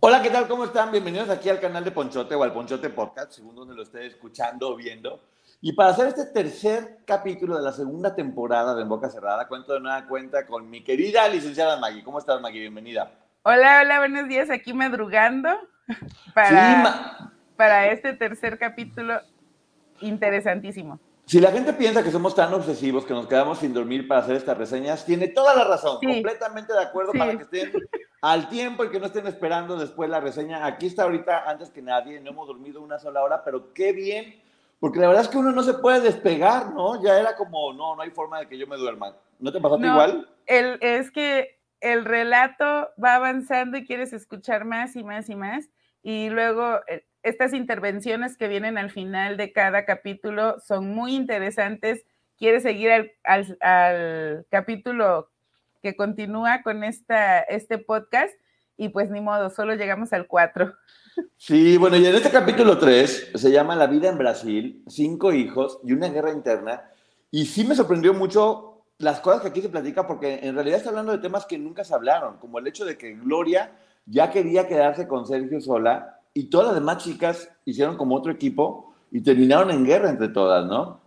Hola, ¿qué tal? ¿Cómo están? Bienvenidos aquí al canal de Ponchote o al Ponchote Podcast, según donde lo esté escuchando o viendo. Y para hacer este tercer capítulo de la segunda temporada de En Boca Cerrada, cuento de nueva cuenta con mi querida licenciada Maggie. ¿Cómo estás, Maggie? Bienvenida. Hola, hola, buenos días. Aquí madrugando para, para este tercer capítulo interesantísimo. Si la gente piensa que somos tan obsesivos que nos quedamos sin dormir para hacer estas reseñas, tiene toda la razón, completamente de acuerdo para que estén al tiempo y que no estén esperando después la reseña. Aquí está ahorita, antes que nadie, no hemos dormido una sola hora, pero qué bien, porque la verdad es que uno no se puede despegar, ¿no? Ya era como, no, no hay forma de que yo me duerma. ¿No te pasó no, igual? El, es que el relato va avanzando y quieres escuchar más y más y más, y luego eh, estas intervenciones que vienen al final de cada capítulo son muy interesantes. Quieres seguir al, capítulo que continúa con esta, este podcast y pues ni modo, solo llegamos al 4. Sí, bueno, y en este capítulo 3 se llama La vida en Brasil, cinco hijos y una guerra interna. Y sí me sorprendió mucho las cosas que aquí se platica porque en realidad está hablando de temas que nunca se hablaron, como el hecho de que Gloria ya quería quedarse con Sergio sola y todas las demás chicas hicieron como otro equipo y terminaron en guerra entre todas, ¿no?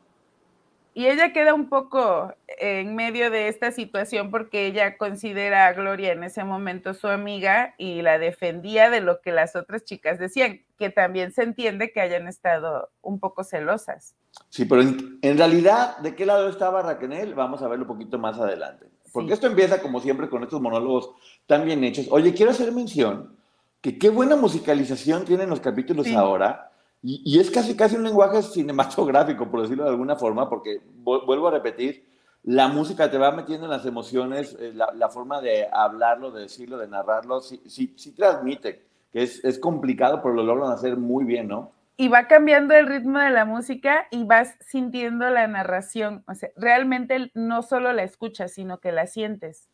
Y ella queda un poco en medio de esta situación porque ella considera a Gloria en ese momento su amiga y la defendía de lo que las otras chicas decían, que también se entiende que hayan estado un poco celosas. Sí, pero en, realidad, ¿de qué lado estaba Raquel? Vamos a verlo un poquito más adelante. Porque esto empieza, como siempre, con estos monólogos tan bien hechos. Oye, quiero hacer mención que qué buena musicalización tienen los capítulos ahora. Y, es casi, casi un lenguaje cinematográfico, por decirlo de alguna forma, porque vuelvo a repetir, la música te va metiendo en las emociones, eh, la, forma de hablarlo, de decirlo, de narrarlo, sí, sí, sí transmite, que es, es, complicado, pero lo logran hacer muy bien, ¿no? Y va cambiando el ritmo de la música y vas sintiendo la narración. O sea, realmente no solo la escuchas, sino que la sientes.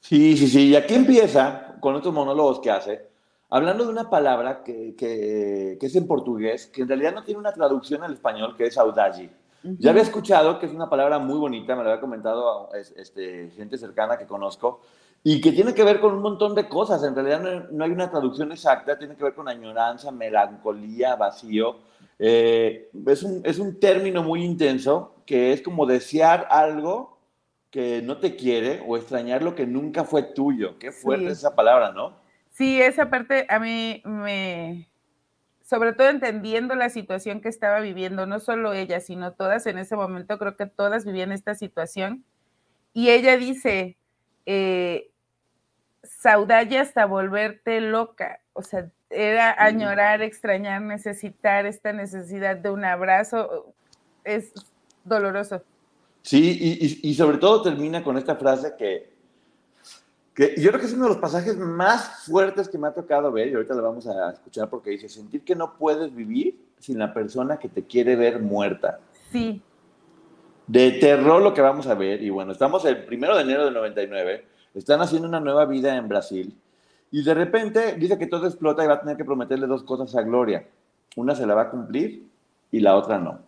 Sí, sí, sí. Y aquí empieza con estos monólogos que hace hablando de una palabra que, que, es en portugués, que en realidad no tiene una traducción al español, que es saudade. Ya había escuchado que es una palabra muy bonita, me lo había comentado este, gente cercana que conozco, y que tiene que ver con un montón de cosas. En realidad no, hay una traducción exacta, tiene que ver con añoranza, melancolía, vacío. Eh, es, un, es un término muy intenso que es como desear algo que no te quiere o extrañar lo que nunca fue tuyo. Qué fuerte esa palabra, ¿no? Sí, esa parte a mí me, sobre todo entendiendo la situación que estaba viviendo, no solo ella, sino todas en ese momento, creo que todas vivían esta situación. Y ella dice, eh, saudade hasta volverte loca, o sea, era añorar, extrañar, necesitar esta necesidad de un abrazo, es doloroso. Sí, y sobre todo termina con esta frase que que yo creo que es uno de los pasajes más fuertes que me ha tocado ver, y ahorita lo vamos a escuchar porque dice, sentir que no puedes vivir sin la persona que te quiere ver muerta. Sí. De terror lo que vamos a ver, y bueno, estamos el primero de enero del 99, están haciendo una nueva vida en Brasil, y de repente dice que todo explota y va a tener que prometerle dos cosas a Gloria. Una se la va a cumplir y la otra no.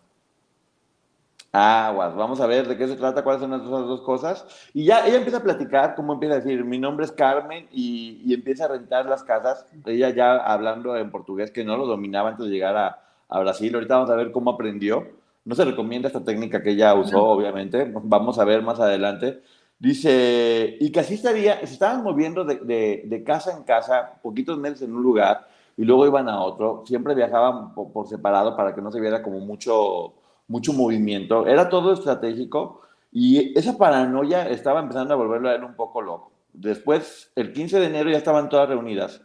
Aguas, vamos a ver de qué se trata, cuáles son esas dos cosas. Y ya ella empieza a platicar, cómo empieza a decir, mi nombre es Carmen, y, empieza a rentar las casas, ella ya hablando en portugués, que no lo dominaba antes de llegar a, Brasil. Ahorita vamos a ver cómo aprendió. No se recomienda esta técnica que ella usó, obviamente, vamos a ver más adelante. Dice, y que así estaría, se estaban moviendo de, casa en casa, poquitos meses en un lugar, y luego iban a otro, siempre viajaban por, separado para que no se viera como mucho, mucho movimiento, era todo estratégico, y esa paranoia estaba empezando a volverlo a él un poco loco. Después, el 15 de enero ya estaban todas reunidas.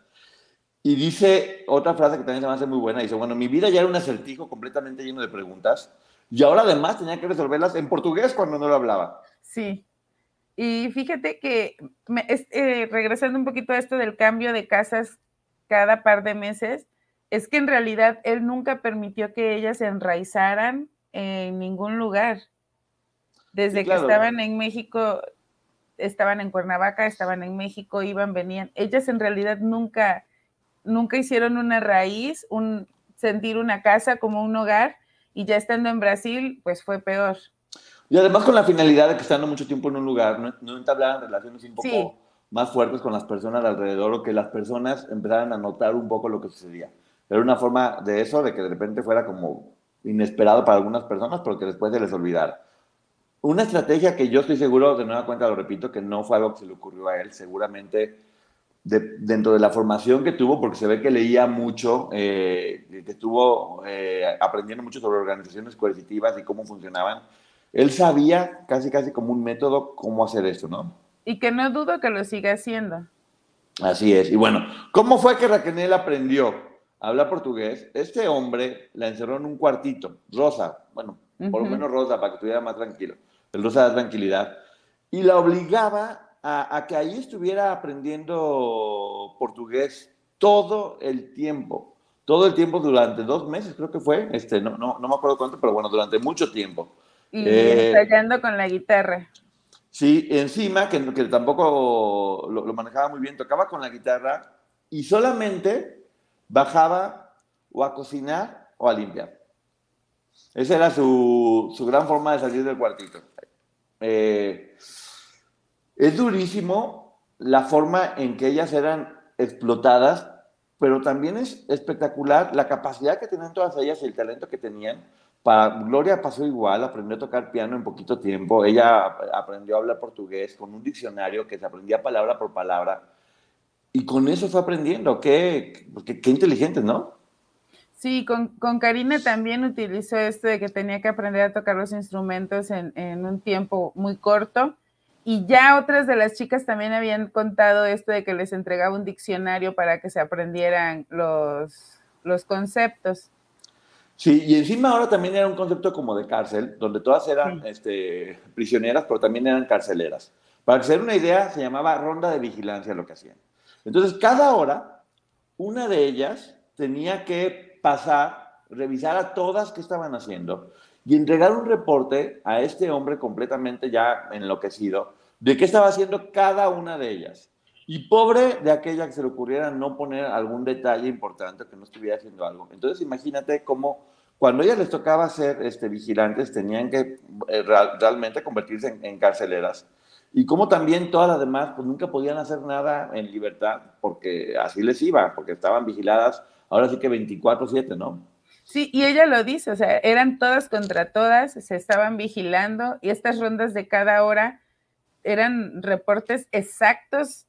Y dice otra frase que también se me hace muy buena. Dice, bueno, mi vida ya era un acertijo completamente lleno de preguntas. Y ahora además tenía que resolverlas en portugués cuando no lo hablaba. Sí. Y fíjate que, eh, regresando un poquito a esto del cambio de casas cada par de meses, es que en realidad él nunca permitió que ellas se enraizaran en ningún lugar. Desde que estaban en México, estaban en Cuernavaca, estaban en México, iban, venían. Ellas en realidad nunca, nunca hicieron una raíz, un sentir una casa como un hogar, y ya estando en Brasil, pues fue peor. Y además con la finalidad de que estando mucho tiempo en un lugar, no, no entablaran relaciones un poco más fuertes con las personas alrededor o que las personas empezaran a notar un poco lo que sucedía. Era una forma de eso, de que de repente fuera como inesperado para algunas personas, pero que después se les olvidara. Una estrategia que yo estoy seguro, de nueva cuenta lo repito, que no fue algo que se le ocurrió a él, seguramente dentro de la formación que tuvo, porque se ve que leía mucho, eh, que estuvo eh, aprendiendo mucho sobre organizaciones coercitivas y cómo funcionaban, él sabía casi casi como un método cómo hacer esto, ¿no? Y que no dudo que lo siga haciendo. Así es. Y bueno, ¿cómo fue que Raquel aprendió a hablar portugués? Este hombre la encerró en un cuartito, rosa, bueno, por lo menos rosa, para que estuviera más tranquilo el rosa da tranquilidad, y la obligaba a, que ahí estuviera aprendiendo portugués todo el tiempo, todo el tiempo durante dos meses, creo que fue, este, no, no, no me acuerdo cuánto, pero bueno, durante mucho tiempo. Y eh, con la guitarra. Sí, encima, que, que tampoco lo, lo, manejaba muy bien, tocaba con la guitarra y solamente bajaba o a cocinar o a limpiar. Esa era su, su gran forma de salir del cuartito. Eh, es durísimo la forma en que ellas eran explotadas, pero también es espectacular la capacidad que tenían todas ellas y el talento que tenían. Para Gloria pasó igual, aprendió a tocar piano en poquito tiempo. Ella aprendió a hablar portugués con un diccionario que se aprendía palabra por palabra. Y con eso fue aprendiendo. Qué, qué, qué inteligente, ¿no? Sí, con, con, Karina también utilizó esto de que tenía que aprender a tocar los instrumentos en, en, un tiempo muy corto. Y ya otras de las chicas también habían contado esto de que les entregaba un diccionario para que se aprendieran los, los conceptos. Sí, y encima ahora también era un concepto como de cárcel, donde todas eran este, prisioneras, pero también eran carceleras. Para hacer una idea, se llamaba ronda de vigilancia lo que hacían. Entonces, cada hora, una de ellas tenía que pasar, revisar a todas qué estaban haciendo y entregar un reporte a este hombre completamente ya enloquecido de qué estaba haciendo cada una de ellas. Y pobre de aquella que se le ocurriera no poner algún detalle importante que no estuviera haciendo algo. Entonces imagínate cómo cuando a ellas les tocaba ser este, vigilantes tenían que eh, realmente convertirse en, carceleras. Y como también todas las demás pues nunca podían hacer nada en libertad porque así les iba, porque estaban vigiladas ahora sí que 24/7, ¿no? Sí, y ella lo dice, o sea, eran todas contra todas, se estaban vigilando y estas rondas de cada hora eran reportes exactos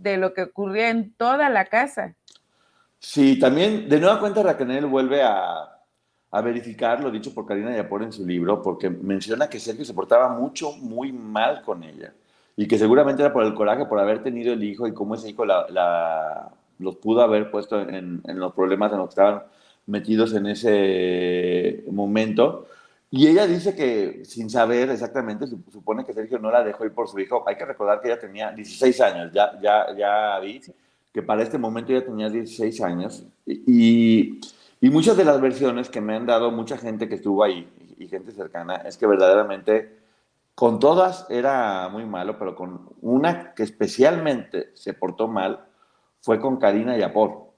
de lo que ocurría en toda la casa. Sí, también de nueva cuenta Raquel vuelve a, a verificar lo dicho por Karina Yapor en su libro, porque menciona que Sergio se portaba mucho, muy mal con ella. Y que seguramente era por el coraje, por haber tenido el hijo y cómo ese hijo la, los pudo haber puesto en, en, los problemas en los que estaban metidos en ese momento. Y ella dice que sin saber exactamente, supone que Sergio no la dejó ir por su hijo. Hay que recordar que ella tenía 16 años, ya, ya, ya vi que para este momento ella tenía 16 años. Y, y muchas de las versiones que me han dado mucha gente que estuvo ahí y gente cercana es que verdaderamente Con todas era muy malo, pero con una que especialmente se portó mal fue con Karina Yapor,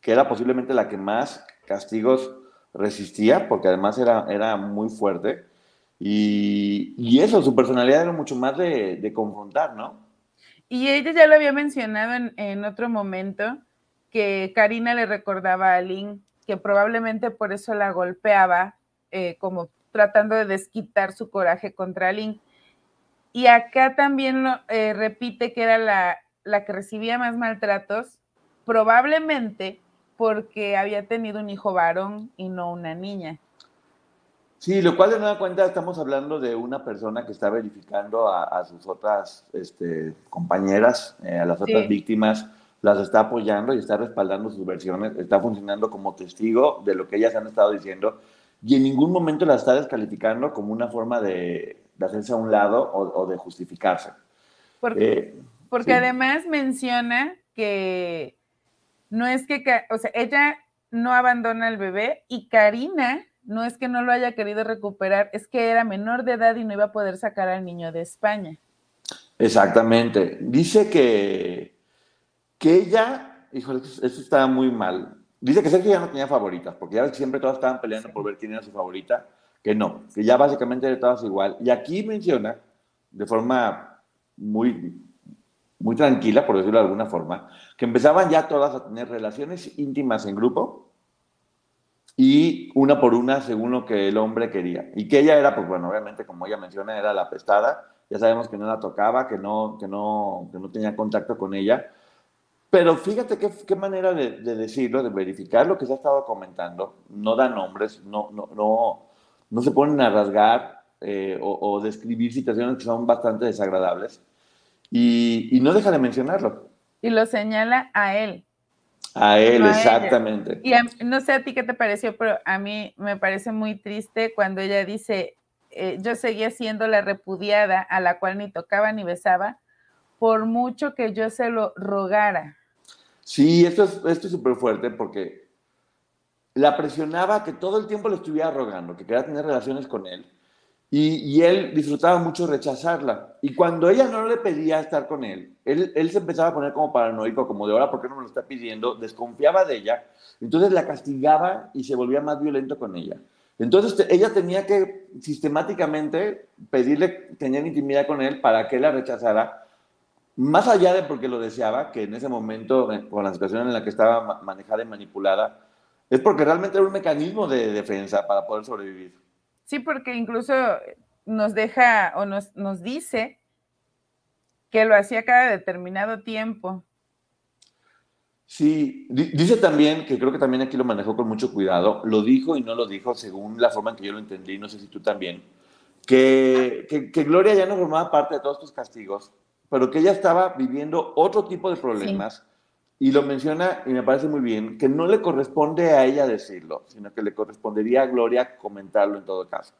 que era posiblemente la que más castigos resistía, porque además era, era muy fuerte. Y, eso, su personalidad era mucho más de, confrontar, ¿no? Y ella ya lo había mencionado en, en, otro momento, que Karina le recordaba a Lynn que probablemente por eso la golpeaba, eh, como tratando de desquitar su coraje contra Lynn. Y acá también lo, eh, repite que era la, la que recibía más maltratos, probablemente porque había tenido un hijo varón y no una niña. Sí, lo cual de nueva cuenta estamos hablando de una persona que está verificando a, sus otras este, compañeras, eh, a las otras víctimas, las está apoyando y está respaldando sus versiones, está funcionando como testigo de lo que ellas han estado diciendo y en ningún momento la está descalificando como una forma de, hacerse a un lado o, de justificarse. Porque, eh, porque además menciona que no es que, o sea, ella no abandona al bebé y Karina no es que no lo haya querido recuperar, es que era menor de edad y no iba a poder sacar al niño de España. Exactamente. Dice que, que ella, híjole, esto está muy mal. Dice que Sergio ya no tenía favoritas, porque ya siempre todas estaban peleando por ver quién era su favorita, que no, que ya básicamente eran todas igual. Y aquí menciona, de forma muy, muy tranquila, por decirlo de alguna forma, que empezaban ya todas a tener relaciones íntimas en grupo, y una por una según lo que el hombre quería. Y que ella era, pues bueno, obviamente como ella menciona, era la pestada, ya sabemos que no la tocaba, que no, que no, que no tenía contacto con ella. Pero fíjate qué, qué manera de, decirlo, de verificar lo que se ha estado comentando. No da nombres, no, no, no, no se ponen a rasgar eh, o, describir situaciones que son bastante desagradables. Y, y no deja de mencionarlo. Y lo señala a él. A él, exactamente. Y no sé a ti qué te pareció, pero a mí me parece muy triste cuando ella dice, eh, yo seguía siendo la repudiada a la cual ni tocaba ni besaba, por mucho que yo se lo rogara. Sí, esto es esto súper fuerte porque la presionaba que todo el tiempo le estuviera rogando, que quería tener relaciones con él. Y, él disfrutaba mucho rechazarla. Y cuando ella no le pedía estar con él, él, se empezaba a poner como paranoico, como de ahora, ¿por qué no me lo está pidiendo? Desconfiaba de ella. Entonces la castigaba y se volvía más violento con ella. Entonces ella tenía que sistemáticamente pedirle tener intimidad con él para que la rechazara, más allá de porque lo deseaba, que en ese momento, eh, con la situación en la que estaba manejada y manipulada, es porque realmente era un mecanismo de defensa para poder sobrevivir. Sí, porque incluso nos deja o nos, nos dice que lo hacía cada determinado tiempo. Sí, dice también, que creo que también aquí lo manejó con mucho cuidado, lo dijo y no lo dijo según la forma en que yo lo entendí, no sé si tú también, que, que, Gloria ya no formaba parte de todos estos castigos, pero que ella estaba viviendo otro tipo de problemas y lo menciona y me parece muy bien, que no le corresponde a ella decirlo, sino que le correspondería a Gloria comentarlo en todo caso.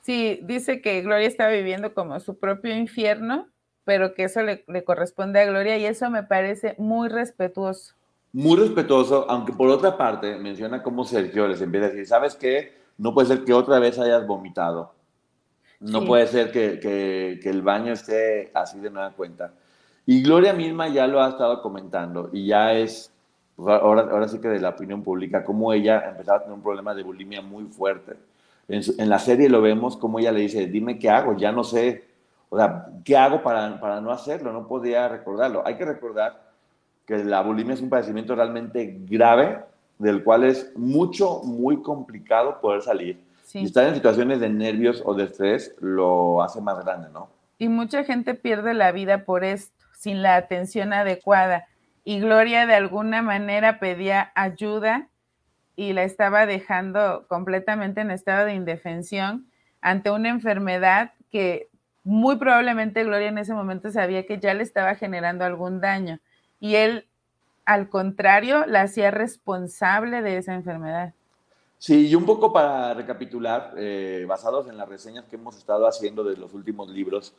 Sí, dice que Gloria está viviendo como su propio infierno, pero que eso le, corresponde a Gloria y eso me parece muy respetuoso. Muy respetuoso, aunque por otra parte menciona cómo Sergio les empieza a decir, ¿sabes qué? No puede ser que otra vez hayas vomitado. No puede ser que, que, que el baño esté así de nueva cuenta. Y Gloria misma ya lo ha estado comentando y ya es, pues, ahora, ahora sí que de la opinión pública, como ella empezaba a tener un problema de bulimia muy fuerte. En, la serie lo vemos como ella le dice, dime qué hago, ya no sé, o sea, ¿qué hago para, para no hacerlo? No podía recordarlo. Hay que recordar que la bulimia es un padecimiento realmente grave, del cual es mucho, muy complicado poder salir. Y estar en situaciones de nervios o de estrés lo hace más grande, ¿no? Y mucha gente pierde la vida por esto sin la atención adecuada. Y Gloria de alguna manera pedía ayuda y la estaba dejando completamente en estado de indefensión ante una enfermedad que muy probablemente Gloria en ese momento sabía que ya le estaba generando algún daño. Y él, al contrario, la hacía responsable de esa enfermedad. Sí, y un poco para recapitular, eh, basados en las reseñas que hemos estado haciendo de los últimos libros,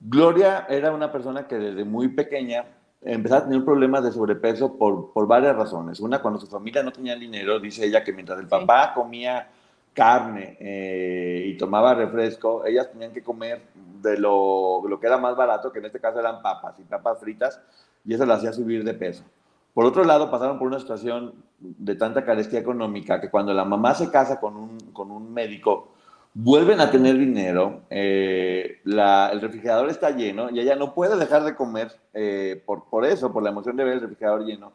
Gloria era una persona que desde muy pequeña empezaba a tener problemas de sobrepeso por, por varias razones. Una, cuando su familia no tenía dinero, dice ella que mientras el papá comía carne eh, y tomaba refresco, ellas tenían que comer de lo, lo, que era más barato, que en este caso eran papas y papas fritas, y eso las hacía subir de peso. Por otro lado, pasaron por una situación de tanta carestía económica que cuando la mamá se casa con un, con un médico, vuelven a tener dinero, eh, el refrigerador está lleno y ella no puede dejar de comer eh, por, por eso, por la emoción de ver el refrigerador lleno.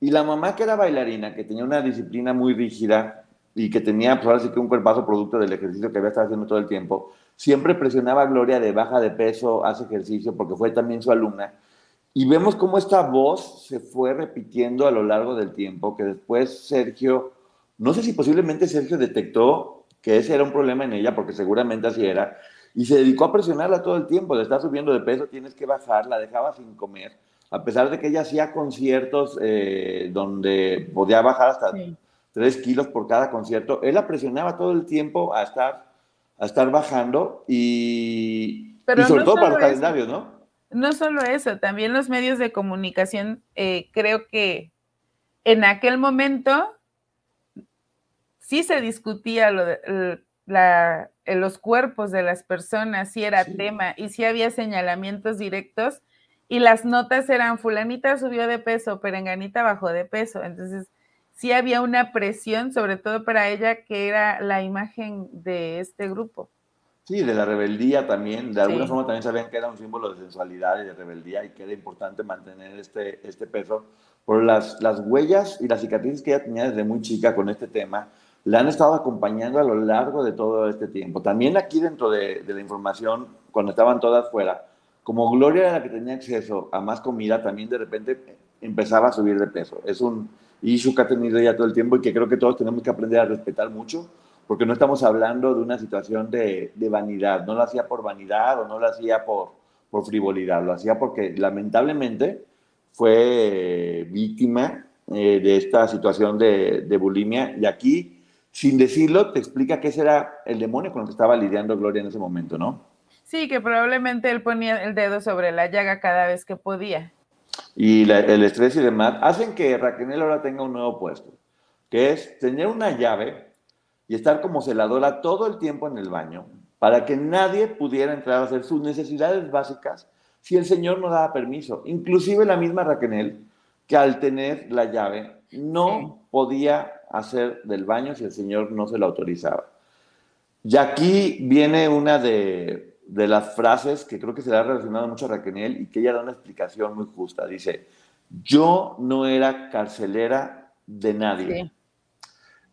Y la mamá que era bailarina, que tenía una disciplina muy rígida y que tenía, pues ahora sí que un cuerpazo producto del ejercicio que había estado haciendo todo el tiempo, siempre presionaba a Gloria de baja de peso, hace ejercicio, porque fue también su alumna. Y vemos cómo esta voz se fue repitiendo a lo largo del tiempo, que después Sergio, no sé si posiblemente Sergio detectó que ese era un problema en ella, porque seguramente así era, y se dedicó a presionarla todo el tiempo, le está subiendo de peso, tienes que bajar, la dejaba sin comer, a pesar de que ella hacía conciertos eh, donde podía bajar hasta tres kilos por cada concierto, él la presionaba todo el tiempo a estar, a estar bajando y, sobre todo para los calendarios, ¿no? No solo eso, también los medios de comunicación, eh, creo que en aquel momento sí se discutía lo de, la, los cuerpos de las personas, si era tema y si había señalamientos directos y las notas eran fulanita subió de peso, perenganita bajó de peso. Entonces, sí había una presión, sobre todo para ella, que era la imagen de este grupo. Sí, de la rebeldía también. De alguna forma también sabían que era un símbolo de sensualidad y de rebeldía y que era importante mantener este, este peso por las, las huellas y las cicatrices que ella tenía desde muy chica con este tema la han estado acompañando a lo largo de todo este tiempo. También aquí dentro de, la información, cuando estaban todas fuera, como Gloria era la que tenía acceso a más comida, también de repente empezaba a subir de peso. Es un issue que ha tenido ya todo el tiempo y que creo que todos tenemos que aprender a respetar mucho, porque no estamos hablando de una situación de, vanidad. No lo hacía por vanidad o no lo hacía por, por frivolidad, lo hacía porque lamentablemente fue víctima eh, de esta situación de, de bulimia y aquí sin decirlo, te explica ese era el demonio con el que estaba lidiando Gloria en ese momento, ¿no? Sí, que probablemente él ponía el dedo sobre la llaga cada vez que podía. Y el estrés y demás hacen que Raquel ahora tenga un nuevo puesto, que es tener una llave y estar como celadora todo el tiempo en el baño para que nadie pudiera entrar a hacer sus necesidades básicas si el Señor no daba permiso. Inclusive la misma Raquel, que al tener la llave no podía hacer del baño si el Señor no se lo autorizaba. Y aquí viene una de, las frases que creo que se le ha relacionado mucho a Raquel y que ella da una explicación muy justa. Dice, yo no era carcelera de nadie.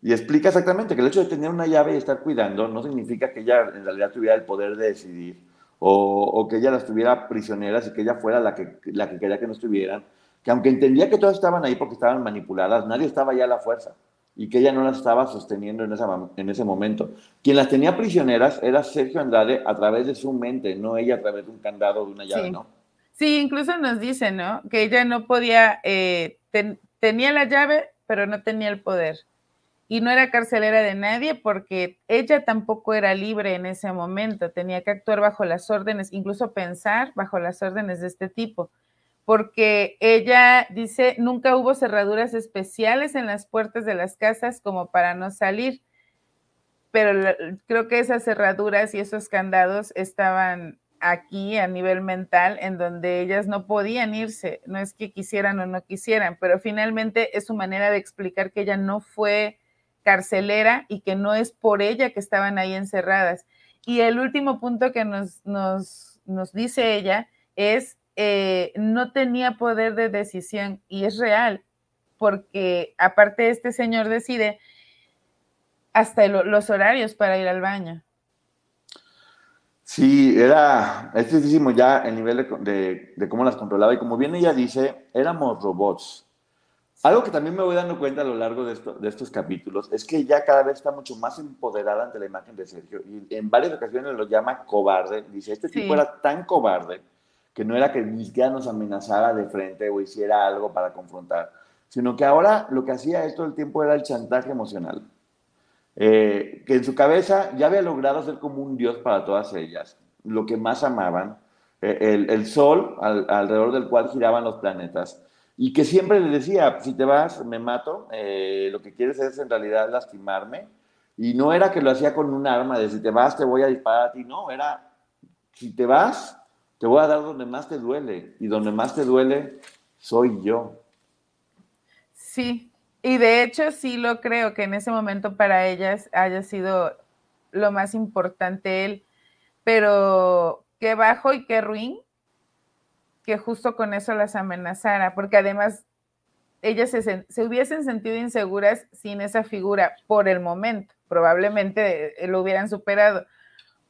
Y explica exactamente que el hecho de tener una llave y estar cuidando no significa que ella en realidad tuviera el poder de decidir o, que ella las tuviera prisioneras y que ella fuera la que, la que quería que no estuvieran. Que aunque entendía que todas estaban ahí porque estaban manipuladas, nadie estaba ya a la fuerza y que ella no las estaba sosteniendo en, esa, en ese momento. Quien las tenía prisioneras era Sergio Andrade a través de su mente, no ella a través de un candado de una llave, sí. ¿no? Sí, incluso nos dice, ¿no? Que ella no podía, eh, tenía la llave, pero no tenía el poder. Y no era carcelera de nadie porque ella tampoco era libre en ese momento, tenía que actuar bajo las órdenes, incluso pensar bajo las órdenes de este tipo porque ella dice, nunca hubo cerraduras especiales en las puertas de las casas como para no salir, pero creo que esas cerraduras y esos candados estaban aquí a nivel mental, en donde ellas no podían irse, no es que quisieran o no quisieran, pero finalmente es su manera de explicar que ella no fue carcelera y que no es por ella que estaban ahí encerradas. Y el último punto que nos, nos, nos dice ella es eh, no tenía poder de decisión y es real, porque aparte este señor decide hasta los horarios para ir al baño. Sí, era tristísimo ya el nivel de, de, cómo las controlaba y como bien ella dice, éramos robots. Algo que también me voy dando cuenta a lo largo de, de, estos capítulos es que ya cada vez está mucho más empoderada ante la imagen de Sergio y en varias ocasiones lo llama cobarde. Dice, este tipo era tan cobarde que no era que ni siquiera nos amenazara de frente o hiciera algo para confrontar, sino que ahora lo que hacía todo el tiempo era el chantaje emocional. Eh, que en su cabeza ya había logrado ser como un dios para todas ellas, lo que más amaban, eh, el, sol alrededor del cual giraban los planetas, y que siempre le decía, si te vas, me mato, eh, lo que quieres es en realidad lastimarme, Y no era que lo hacía con un arma de si te vas te voy a disparar a ti, no, era si te vas te voy a dar donde más te duele y donde más te duele soy yo. Sí, y de hecho sí lo creo que en ese momento para ellas haya sido lo más importante él, pero qué bajo y qué ruin que justo con eso las amenazara, porque además ellas se, se, hubiesen sentido inseguras sin esa figura por el momento, probablemente eh, lo hubieran superado,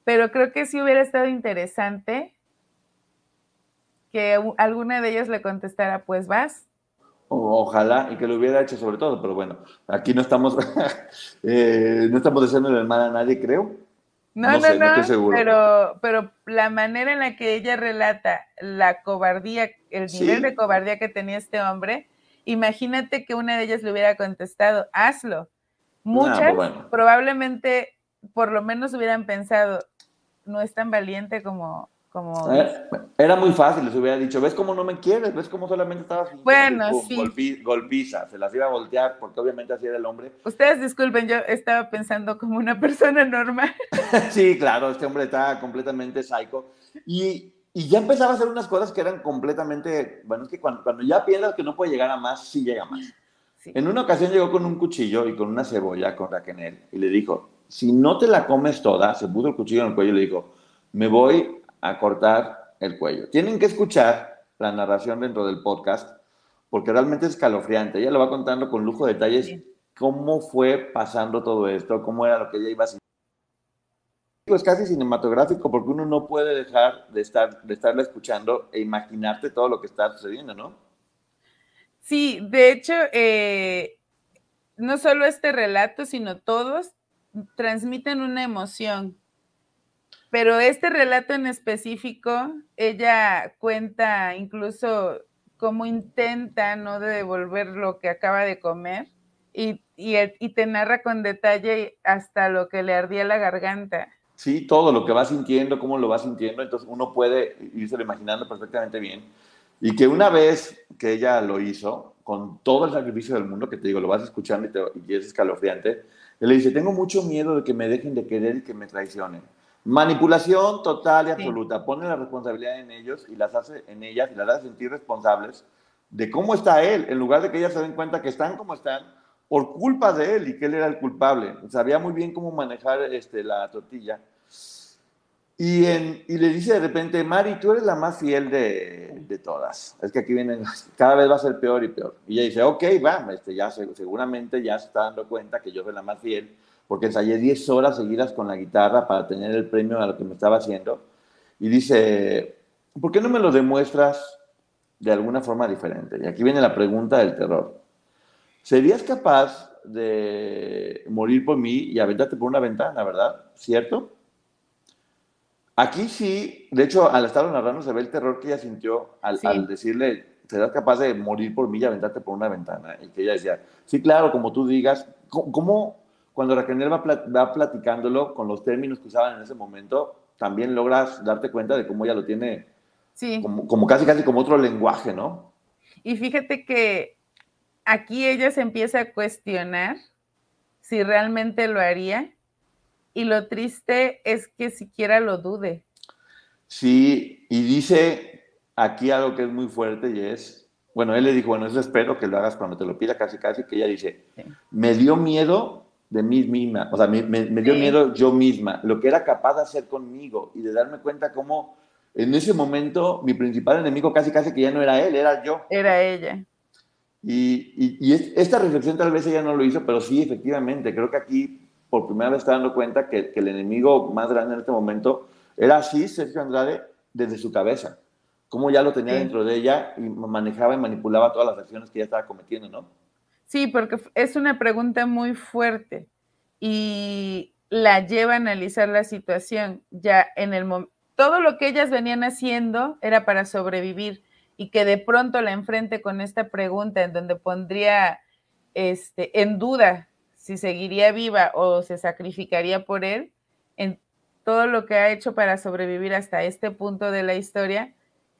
pero creo que sí hubiera estado interesante que alguna de ellas le contestara, pues vas. Ojalá y que lo hubiera hecho sobre todo, pero bueno, aquí no estamos, eh, no estamos el mal a nadie, creo. No, no, no, pero, pero la manera en la que ella relata la cobardía, el nivel de cobardía que tenía este hombre, imagínate que una de ellas le hubiera contestado, hazlo. Muchas pues probablemente por lo menos hubieran pensado, no es tan valiente como, como... Eh, era muy fácil, les hubiera dicho, ¿ves cómo no me quieres? ¿Ves cómo solamente estabas... Bueno, sí. golpiza, se las iba a voltear, porque obviamente así era el hombre. Ustedes disculpen, yo estaba pensando como una persona normal. sí, claro, este hombre estaba completamente psycho. Y, y, ya empezaba a hacer unas cosas que eran completamente... Bueno, es que cuando, cuando ya piensas que no puede llegar a más, sí llega más. En una ocasión llegó con un cuchillo y con una cebolla con Raquel y le dijo, si no te la comes toda, se puso el cuchillo en el cuello y le dijo, me voy a cortar el cuello. Tienen que escuchar la narración dentro del podcast porque realmente es escalofriante. Ella lo va contando con lujo de detalles cómo fue pasando todo esto, cómo era lo que ella iba haciendo. Pues casi cinematográfico porque uno no puede dejar de, estar, de estarla escuchando e imaginarte todo lo que está sucediendo, ¿no? Sí, de hecho, eh, no solo este relato, sino todos transmiten una emoción pero este relato en específico, ella cuenta incluso cómo intenta no devolver lo que acaba de comer y, y, te narra con detalle hasta lo que le ardía la garganta. Sí, todo lo que va sintiendo, cómo lo va sintiendo, entonces uno puede irse imaginando perfectamente bien. Y que una vez que ella lo hizo, con todo el sacrificio del mundo, que te digo, lo vas escuchando y, te, y es escalofriante, él le dice, tengo mucho miedo de que me dejen de querer y que me traicionen. Manipulación total y absoluta. Pone la responsabilidad en ellos y las hace en ellas y las hace sentir responsables de cómo está él, en lugar de que ellas se den cuenta que están como están por culpa de él y que él era el culpable. Sabía muy bien cómo manejar este, la tortilla. Y, en, y le dice de repente, Mari, tú eres la más fiel de, de, todas. Es que aquí vienen, cada vez va a ser peor y peor. Y ella dice, ok, va, este, ya seguramente ya se está dando cuenta que yo soy la más fiel porque ensayé 10 horas seguidas con la guitarra para tener el premio a lo que me estaba haciendo. Y dice, ¿por qué no me lo demuestras de alguna forma diferente? Y aquí viene la pregunta del terror. ¿Serías capaz de morir por mí y aventarte por una ventana, verdad? ¿Cierto? Aquí sí, de hecho, al estar narrando se ve el terror que ella sintió al, al decirle, ¿serás capaz de morir por mí y aventarte por una ventana? Y que ella decía, sí, claro, como tú digas, ¿cómo, cuando Raquel va, va platicándolo con los términos que usaban en ese momento, también logras darte cuenta de cómo ella lo tiene sí. como, casi, casi como otro lenguaje, ¿no? Y fíjate que aquí ella se empieza a cuestionar si realmente lo haría y lo triste es que siquiera lo dude. Sí, y dice aquí algo que es muy fuerte y es, bueno, él le dijo, bueno, eso espero que lo hagas cuando te lo pida casi casi, que ella dice, me dio miedo de mí misma, o sea, me, dio miedo yo misma, lo que era capaz de hacer conmigo y de darme cuenta cómo en ese momento mi principal enemigo casi casi que ya no era él, era yo. Era ella. Y, y, esta reflexión tal vez ella no lo hizo, pero sí, efectivamente, creo que aquí por primera vez está dando cuenta que, que el enemigo más grande en este momento era así, Sergio Andrade, desde su cabeza. Cómo ya lo tenía dentro de ella y manejaba y manipulaba todas las acciones que ella estaba cometiendo, ¿no? Sí, porque es una pregunta muy fuerte y la lleva a analizar la situación. Ya en el todo lo que ellas venían haciendo era para sobrevivir y que de pronto la enfrente con esta pregunta en donde pondría este, en duda si seguiría viva o se sacrificaría por él, en todo lo que ha hecho para sobrevivir hasta este punto de la historia,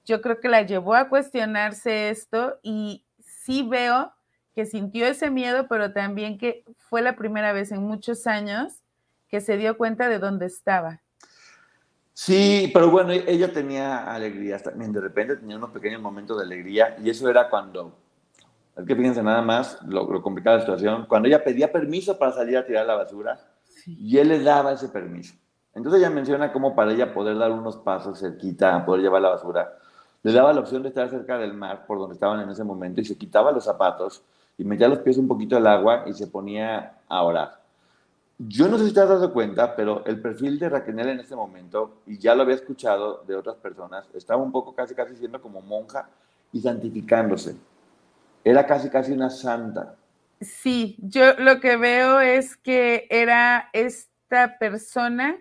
yo creo que la llevó a cuestionarse esto y sí veo que sintió ese miedo, pero también que fue la primera vez en muchos años que se dio cuenta de dónde estaba. Sí, pero bueno, ella tenía alegrías también, de repente tenía unos pequeños momentos de alegría y eso era cuando, es que fíjense nada más lo, lo complicada la situación, cuando ella pedía permiso para salir a tirar la basura y él le daba ese permiso. Entonces ella menciona cómo para ella poder dar unos pasos cerquita, poder llevar la basura, le daba la opción de estar cerca del mar, por donde estaban en ese momento, y se quitaba los zapatos y metía los pies un poquito al agua y se ponía a orar. Yo no sé si te has dado cuenta, pero el perfil de Raquel en este momento, y ya lo había escuchado de otras personas, estaba un poco casi casi siendo como monja y santificándose. Era casi casi una santa. Sí, yo lo que veo es que era esta persona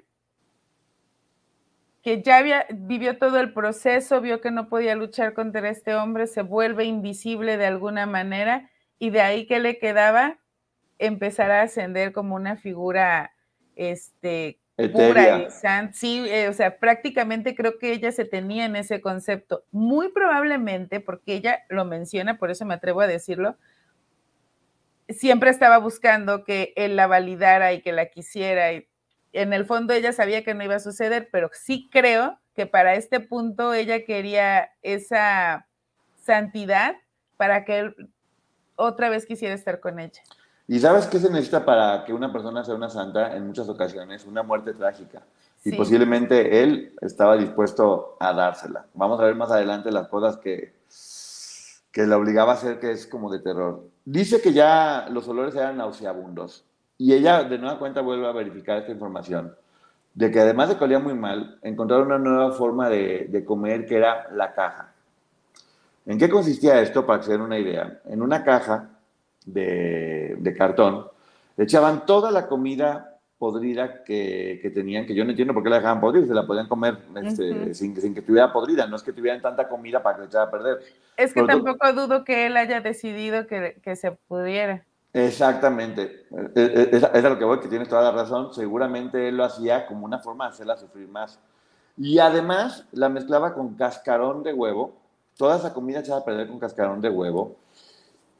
que ya había, vivió todo el proceso, vio que no podía luchar contra este hombre, se vuelve invisible de alguna manera y de ahí que le quedaba empezar a ascender como una figura este, pura y Sí, eh, o sea, prácticamente creo que ella se tenía en ese concepto. Muy probablemente, porque ella lo menciona, por eso me atrevo a decirlo, siempre estaba buscando que él la validara y que la quisiera y en el fondo ella sabía que no iba a suceder, pero sí creo que para este punto ella quería esa santidad para que él otra vez quisiera estar con ella. ¿Y sabes qué se necesita para que una persona sea una santa? En muchas ocasiones, una muerte trágica. Y posiblemente él estaba dispuesto a dársela. Vamos a ver más adelante las cosas que, que le obligaba a hacer, que es como de terror. Dice que ya los olores eran nauseabundos. Y ella de nueva cuenta vuelve a verificar esta información, de que además de que olía muy mal, encontraron una nueva forma de, comer que era la caja. ¿En qué consistía esto? Para que se den una idea. En una caja de, cartón echaban toda la comida podrida que, tenían, que yo no entiendo por qué la dejaban podrida, se la podían comer este, sin, que estuviera podrida, no es que tuvieran tanta comida para que se echara a perder. Es que tampoco dudo que él haya decidido que, que se pudiera. Exactamente, es, a lo que voy, que tienes toda la razón. Seguramente él lo hacía como una forma de hacerla sufrir más. Y además la mezclaba con cascarón de huevo. Toda esa comida se va a perder con cascarón de huevo.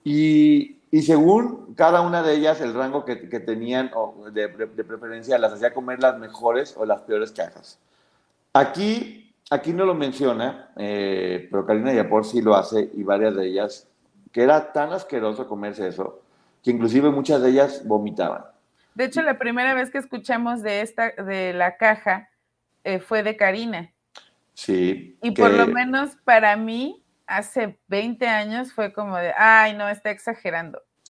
Y, y según cada una de ellas, el rango que, que tenían de, de, preferencia, las hacía comer las mejores o las peores cajas. Aquí, aquí no lo menciona, eh, pero Karina Yapor sí lo hace y varias de ellas, que era tan asqueroso comerse eso que inclusive muchas de ellas vomitaban. De hecho, la primera vez que escuchamos de esta, de la caja, eh, fue de Karina. Sí. Y por lo menos para mí, hace 20 años fue como de, ay, no, está exagerando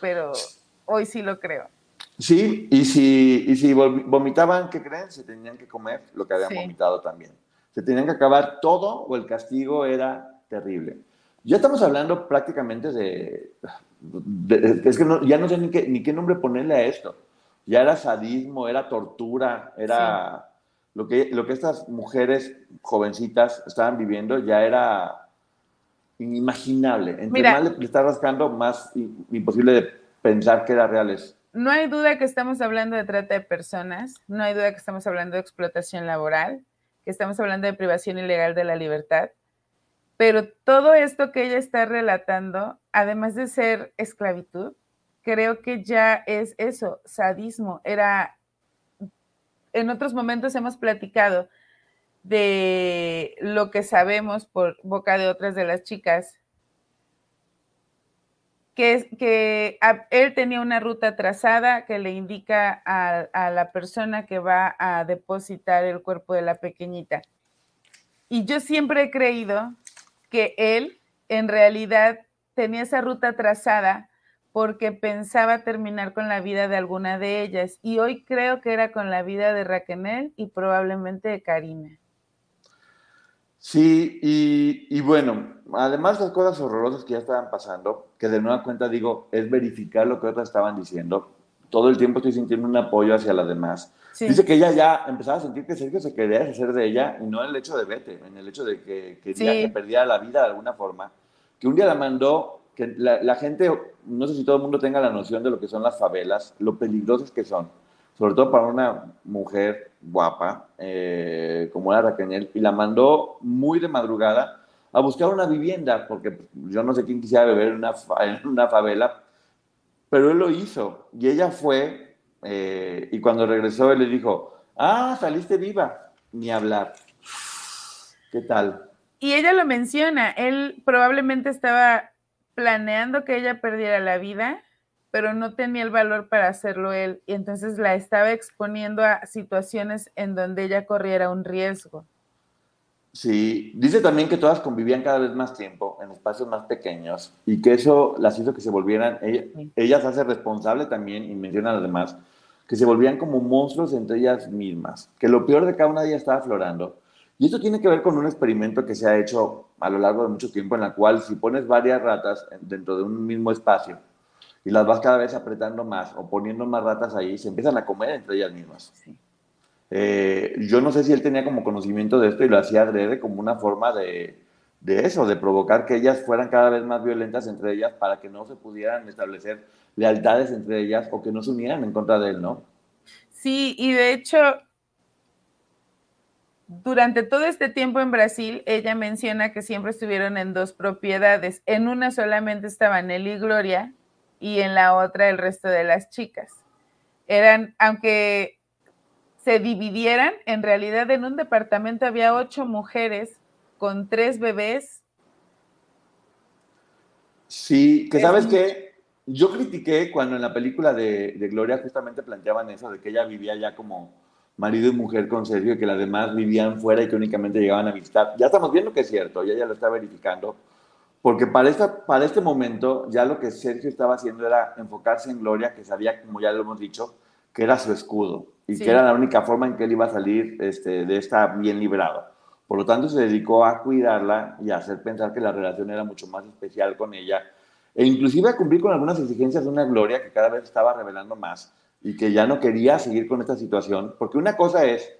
pero hoy sí lo creo. Sí, y si, y si vomitaban, ¿qué creen? Se tenían que comer lo que habían vomitado también. Se tenían que acabar todo o el castigo era terrible. Ya estamos hablando prácticamente de... es que ya no sé ni qué, ni qué nombre ponerle a esto. Ya era sadismo, era tortura, era... Lo, que, lo que estas mujeres jovencitas estaban viviendo ya era inimaginable. Entre Mira, más le, está rascando, más imposible de pensar que era real es. No hay duda que estamos hablando de trata de personas, no hay duda que estamos hablando de explotación laboral, que estamos hablando de privación ilegal de la libertad, pero todo esto que ella está relatando, además de ser esclavitud, creo que ya es eso, sadismo. Era, en otros momentos hemos platicado de lo que sabemos por boca de otras de las chicas, que, que él tenía una ruta trazada que le indica a, la persona que va a depositar el cuerpo de la pequeñita. Y yo siempre he creído que él en realidad tenía esa ruta trazada porque pensaba terminar con la vida de alguna de ellas. Y hoy creo que era con la vida de Raquel y probablemente de Karina. Sí, y, Sí, y bueno, además de las cosas horrorosas que ya estaban pasando, que de nueva cuenta digo, es verificar lo que otras estaban diciendo. Todo el tiempo estoy sintiendo un apoyo hacia las demás. Dice que ella ya empezaba a sentir que Sergio se quería deshacer de ella, y no en el hecho de vete, en el hecho de que quería que perdiera la vida de alguna forma. Que un día la mandó, que la, la gente, no sé si todo el mundo tenga la noción de lo que son las favelas, lo peligrosas que son sobre todo para una mujer guapa eh, como era Raquel, y la mandó muy de madrugada a buscar una vivienda, porque yo no sé quién quisiera beber en una, en favela, pero él lo hizo, y ella fue, eh, y cuando regresó él le dijo, ah, saliste viva, ni hablar. ¿Qué tal? Y ella lo menciona, él probablemente estaba planeando que ella perdiera la vida pero no tenía el valor para hacerlo él y entonces la estaba exponiendo a situaciones en donde ella corriera un riesgo. Sí, dice también que todas convivían cada vez más tiempo en espacios más pequeños y que eso las hizo que se volvieran, ella, se hace responsable también y menciona a las demás, que se volvían como monstruos entre ellas mismas, que lo peor de cada una de ellas estaba aflorando. Y esto tiene que ver con un experimento que se ha hecho a lo largo de mucho tiempo en la cual si pones varias ratas dentro de un mismo espacio, y las vas cada vez apretando más o poniendo más ratas ahí, se empiezan a comer entre ellas mismas. Eh, yo no sé si él tenía como conocimiento de esto y lo hacía adrede como una forma de, de eso, de provocar que ellas fueran cada vez más violentas entre ellas para que no se pudieran establecer lealtades entre ellas o que no se unieran en contra de él, ¿no? Sí, y de hecho, durante todo este tiempo en Brasil, ella menciona que siempre estuvieron en dos propiedades. En una solamente estaban él y Gloria, y en la otra el resto de las chicas. Eran, aunque se dividieran, en realidad en un departamento había ocho mujeres con tres bebés. Sí, que sabes que yo critiqué cuando en la película de, de, Gloria justamente planteaban eso, de que ella vivía ya como marido y mujer con Sergio y que las demás vivían fuera y que únicamente llegaban a visitar. Ya estamos viendo que es cierto, ella ya lo está verificando porque para, esta, para este momento ya lo que Sergio estaba haciendo era enfocarse en Gloria, que sabía, como ya lo hemos dicho, que era su escudo y que era la única forma en que él iba a salir este, de esta bien librado. Por lo tanto, se dedicó a cuidarla y a hacer pensar que la relación era mucho más especial con ella e inclusive a cumplir con algunas exigencias de una Gloria que cada vez estaba revelando más y que ya no quería seguir con esta situación, porque una cosa es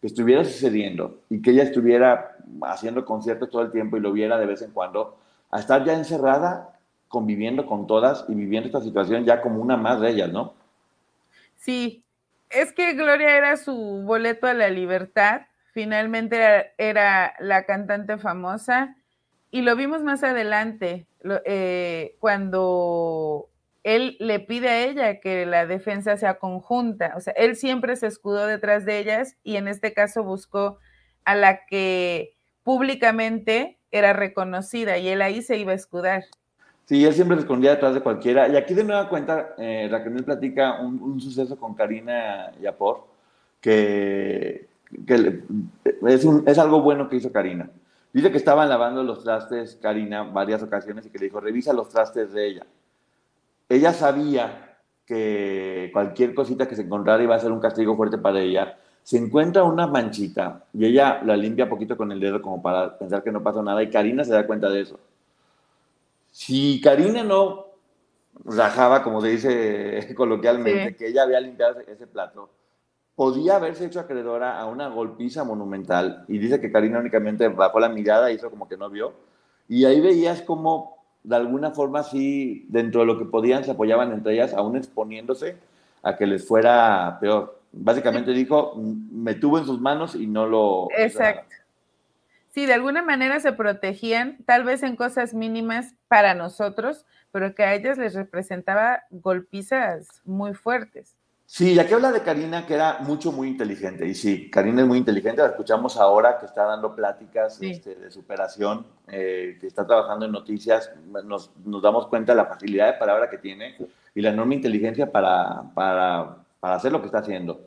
que estuviera sucediendo y que ella estuviera haciendo conciertos todo el tiempo y lo viera de vez en cuando, a estar ya encerrada, conviviendo con todas y viviendo esta situación ya como una más de ellas, ¿no? Sí, es que Gloria era su boleto a la libertad, finalmente era, la cantante famosa. Y lo vimos más adelante, eh, cuando él le pide a ella que la defensa sea conjunta, o sea, él siempre se escudó detrás de ellas y en este caso buscó a la que públicamente era reconocida y él ahí se iba a escudar. Sí, él siempre se escondía detrás de cualquiera. Y aquí de nueva cuenta, eh, Raquel platica un, suceso con Karina Yapor, que, que es, un, es algo bueno que hizo Karina. Dice que estaban lavando los trastes Karina varias ocasiones y que le dijo, revisa los trastes de ella. Ella sabía que cualquier cosita que se encontrara iba a ser un castigo fuerte para ella se encuentra una manchita y ella la limpia poquito con el dedo como para pensar que no pasó nada y Karina se da cuenta de eso. Si Karina no rajaba, como se dice coloquialmente, que ella había limpiado ese plato, podía haberse hecho acreedora a una golpiza monumental y dice que Karina únicamente bajó la mirada, hizo como que no vio y ahí veías como de alguna forma sí, dentro de lo que podían, se apoyaban entre ellas, aún exponiéndose a que les fuera peor. Básicamente dijo, me tuvo en sus manos y no lo... Exacto. Sí, de alguna manera se protegían, tal vez en cosas mínimas para nosotros, pero que a ellas les representaba golpizas muy fuertes. Sí, ya que habla de Karina, que era mucho, muy inteligente. Y sí, Karina es muy inteligente, la escuchamos ahora que está dando pláticas este, de superación, eh, que está trabajando en noticias, nos, nos, damos cuenta de la facilidad de palabra que tiene y la enorme inteligencia para, para para hacer lo que está haciendo.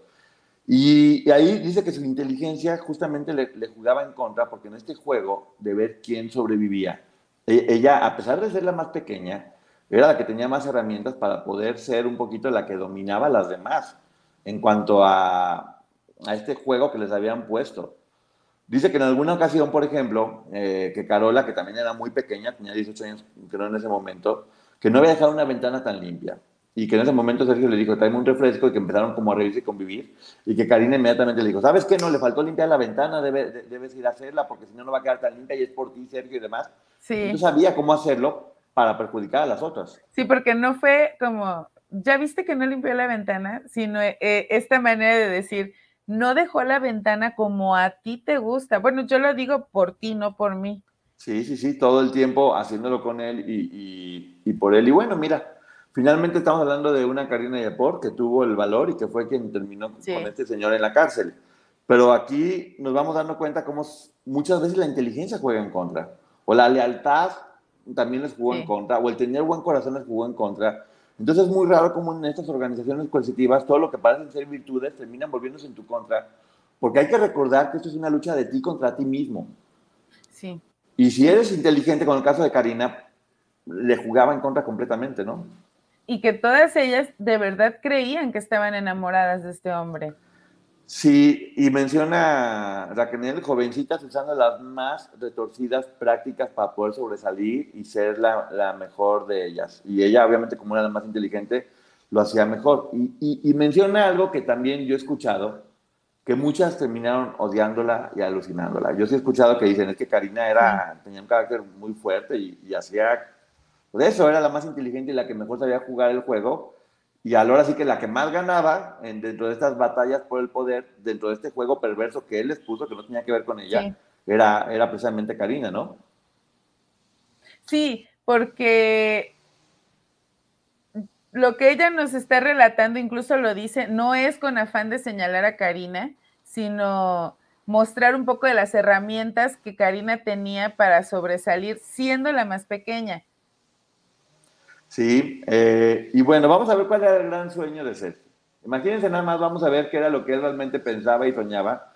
Y, ahí dice que su inteligencia justamente le, jugaba en contra porque en este juego de ver quién sobrevivía, e, ella, a pesar de ser la más pequeña, era la que tenía más herramientas para poder ser un poquito la que dominaba a las demás en cuanto a, a este juego que les habían puesto. Dice que en alguna ocasión, por ejemplo, eh, que Carola, que también era muy pequeña, tenía 18 años, creo en ese momento, que no había dejado una ventana tan limpia. Y que en ese momento Sergio le dijo, tráeme un refresco y que empezaron como a reírse y convivir. Y que Karina inmediatamente le dijo, ¿sabes qué? No, le faltó limpiar la ventana, debes ir a hacerla porque si no, no va a quedar tan limpia y es por ti, Sergio y demás. Sí. Yo sabía cómo hacerlo para perjudicar a las otras. Sí, porque no fue como, ya viste que no limpió la ventana, sino eh, esta manera de decir, no dejó la ventana como a ti te gusta. Bueno, yo lo digo por ti, no por mí. Sí, sí, sí, todo el tiempo haciéndolo con él y, y por él. Y bueno, mira, Finalmente estamos hablando de una Karina Yapor que tuvo el valor y que fue quien terminó con este señor en la cárcel. Pero aquí nos vamos dando cuenta cómo muchas veces la inteligencia juega en contra, o la lealtad también les jugó en contra, o el tener buen corazón les jugó en contra. Entonces es muy raro cómo en estas organizaciones coercitivas todo lo que parecen ser virtudes terminan volviéndose en tu contra, porque hay que recordar que esto es una lucha de ti contra ti mismo. Sí. Y si eres inteligente, con el caso de Karina, le jugaba en contra completamente, ¿no? Y que todas ellas de verdad creían que estaban enamoradas de este hombre. Sí, y menciona Raquel, jovencitas usando las más retorcidas prácticas para poder sobresalir y ser la, mejor de ellas. Y ella, obviamente, como era la más inteligente, lo hacía mejor. Y, y, menciona algo que también yo he escuchado, que muchas terminaron odiándola y alucinándola. Yo sí he escuchado que dicen, es que Karina era, tenía un carácter muy fuerte y, y hacía por eso era la más inteligente y la que mejor sabía jugar el juego. Y ahora sí que la que más ganaba en, dentro de estas batallas por el poder, dentro de este juego perverso que él les puso, que no tenía que ver con ella, era, era precisamente Karina, ¿no? Sí, porque lo que ella nos está relatando, incluso lo dice, no es con afán de señalar a Karina, sino mostrar un poco de las herramientas que Karina tenía para sobresalir siendo la más pequeña. Sí, eh, y bueno, vamos a ver cuál era el gran sueño de Sergio. Imagínense nada más, vamos a ver qué era lo que él realmente pensaba y soñaba.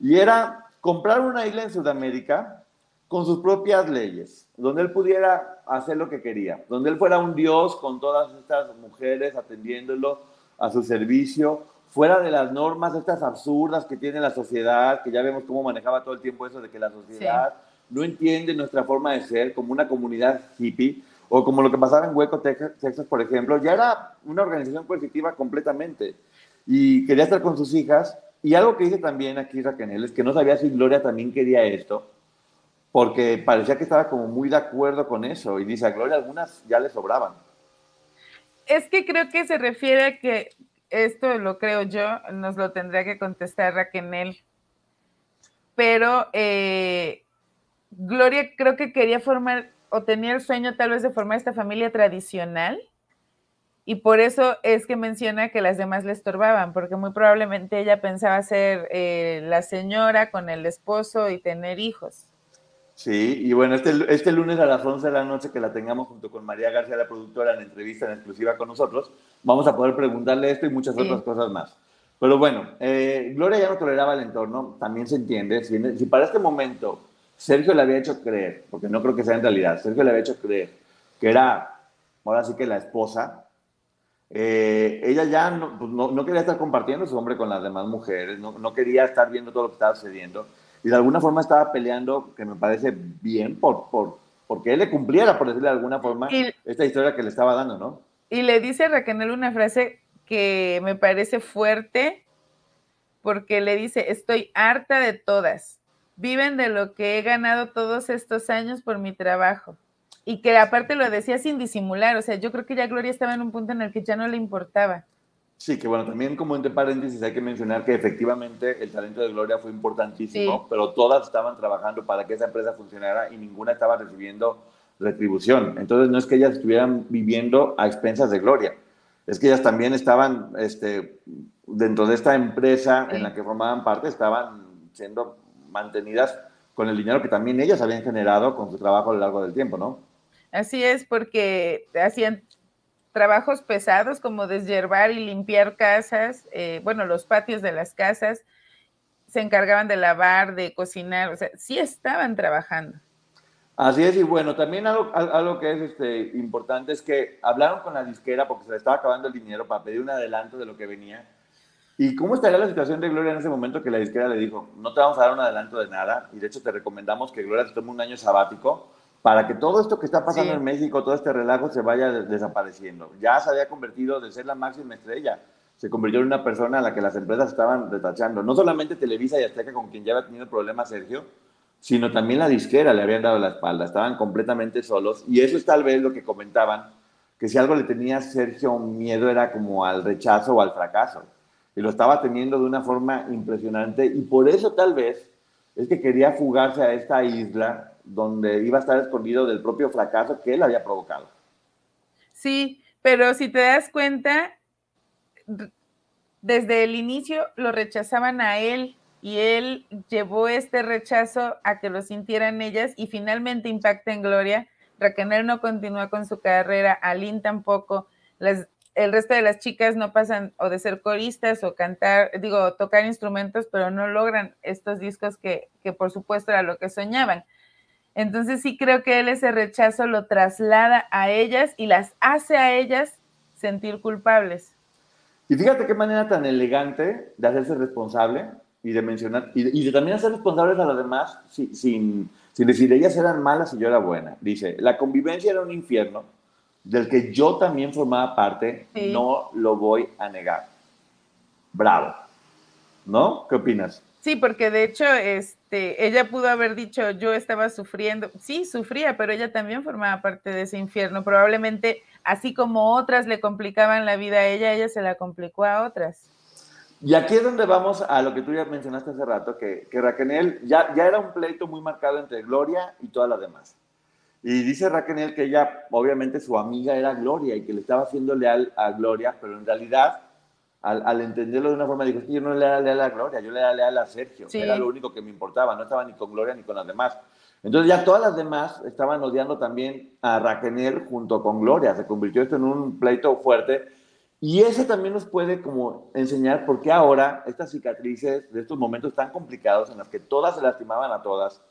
Y era comprar una isla en Sudamérica con sus propias leyes, donde él pudiera hacer lo que quería, donde él fuera un dios con todas estas mujeres atendiéndolo a su servicio, fuera de las normas estas absurdas que tiene la sociedad, que ya vemos cómo manejaba todo el tiempo eso de que la sociedad no entiende nuestra forma de ser como una comunidad hippie o como lo que pasaba en Hueco, Texas, por ejemplo, ya era una organización coercitiva completamente y quería estar con sus hijas. Y algo que dice también aquí Raquel es que no sabía si Gloria también quería esto, porque parecía que estaba como muy de acuerdo con eso. Y dice, a Gloria algunas ya le sobraban. Es que creo que se refiere a que, esto lo creo yo, nos lo tendría que contestar Raquel. Pero eh, Gloria creo que quería formar o tenía el sueño tal vez de formar esta familia tradicional y por eso es que menciona que las demás le estorbaban, porque muy probablemente ella pensaba ser eh, la señora con el esposo y tener hijos. Sí, y bueno, este, este lunes a las 11 de la noche que la tengamos junto con María García, la productora, en entrevista en exclusiva con nosotros, vamos a poder preguntarle esto y muchas otras cosas más. Pero bueno, eh, Gloria ya no toleraba el entorno, también se entiende. si para este momento Sergio le había hecho creer, porque no creo que sea en realidad, Sergio le había hecho creer que era, ahora sí que la esposa, eh, ella ya pues, no, no, quería estar compartiendo su hombre con las demás mujeres, no, no, quería estar viendo todo lo que estaba sucediendo, y de alguna forma estaba peleando, que me parece bien, por, por, porque él le cumpliera, por decirle de alguna forma, esta historia que le estaba dando, ¿no? Y le dice a Raquel una frase que me parece fuerte, porque le dice, estoy harta de todas viven de lo que he ganado todos estos años por mi trabajo. Y que aparte lo decía sin disimular, o sea, yo creo que ya Gloria estaba en un punto en el que ya no le importaba. Sí, que bueno, también como entre paréntesis hay que mencionar que efectivamente el talento de Gloria fue importantísimo, pero todas estaban trabajando para que esa empresa funcionara y ninguna estaba recibiendo retribución. Entonces no es que ellas estuvieran viviendo a expensas de Gloria, es que ellas también estaban este, dentro de esta empresa en la que formaban parte, estaban siendo mantenidas con el dinero que también ellas habían generado con su trabajo a lo largo del tiempo, ¿no? Así es, porque hacían trabajos pesados como deshiervar y limpiar casas, eh, bueno, los patios de las casas, se encargaban de lavar, de cocinar, o sea, sí estaban trabajando. Así es, y bueno, también algo, algo que es este, importante es que hablaron con la disquera porque se le estaba acabando el dinero para pedir un adelanto de lo que venía ¿Y cómo estaría la situación de Gloria en ese momento que la disquera le dijo, no te vamos a dar un adelanto de nada? Y de hecho te recomendamos que Gloria se tome un año sabático para que todo esto que está pasando en México, todo este relajo se vaya desapareciendo. Ya se había convertido de ser la máxima estrella, se convirtió en una persona a la que las empresas estaban retachando. No solamente Televisa y Azteca, con quien ya había tenido problemas Sergio, sino también la disquera le habían dado la espalda, estaban completamente solos. Y eso es tal vez lo que comentaban, que si algo le tenía Sergio miedo era como al rechazo o al fracaso. Y lo estaba teniendo de una forma impresionante. Y por eso tal vez es que quería fugarse a esta isla donde iba a estar escondido del propio fracaso que él había provocado. Sí, pero si te das cuenta, desde el inicio lo rechazaban a él y él llevó este rechazo a que lo sintieran ellas y finalmente impacta en Gloria. Raquel no continúa con su carrera, Aline tampoco, el resto de las chicas no pasan o de ser coristas o cantar, digo, tocar instrumentos, pero no logran estos discos que, que por supuesto era lo que soñaban. Entonces sí creo que él ese rechazo lo traslada a ellas y las hace a ellas sentir culpables. Y fíjate qué manera tan elegante de hacerse responsable y de mencionar, y de, también hacer responsables a los demás sin, sin, decir ellas eran malas y yo era buena. Dice, la convivencia era un infierno del que yo también formaba parte, no lo voy a negar. Bravo. ¿No? ¿Qué opinas? Sí, porque de hecho, este, ella pudo haber dicho, yo estaba sufriendo, sí, sufría, pero ella también formaba parte de ese infierno. Probablemente, así como otras le complicaban la vida a ella, ella se la complicó a otras. Y aquí es donde vamos a lo que tú ya mencionaste hace rato, que, que Raquel ya, ya era un pleito muy marcado entre Gloria y todas las demás. Y dice Raquel que ella, obviamente, su amiga era Gloria y que le estaba haciendo leal a Gloria, pero en realidad al, entenderlo de una forma, dijo, yo no le era leal a Gloria, yo le era leal a Sergio, era lo único que me importaba, no estaba ni con Gloria ni con las demás. Entonces ya todas las demás estaban odiando también a Raquel junto con Gloria, se convirtió esto en un pleito fuerte y eso también nos puede como enseñar por qué ahora estas cicatrices de estos momentos tan complicados en los que todas se lastimaban a todas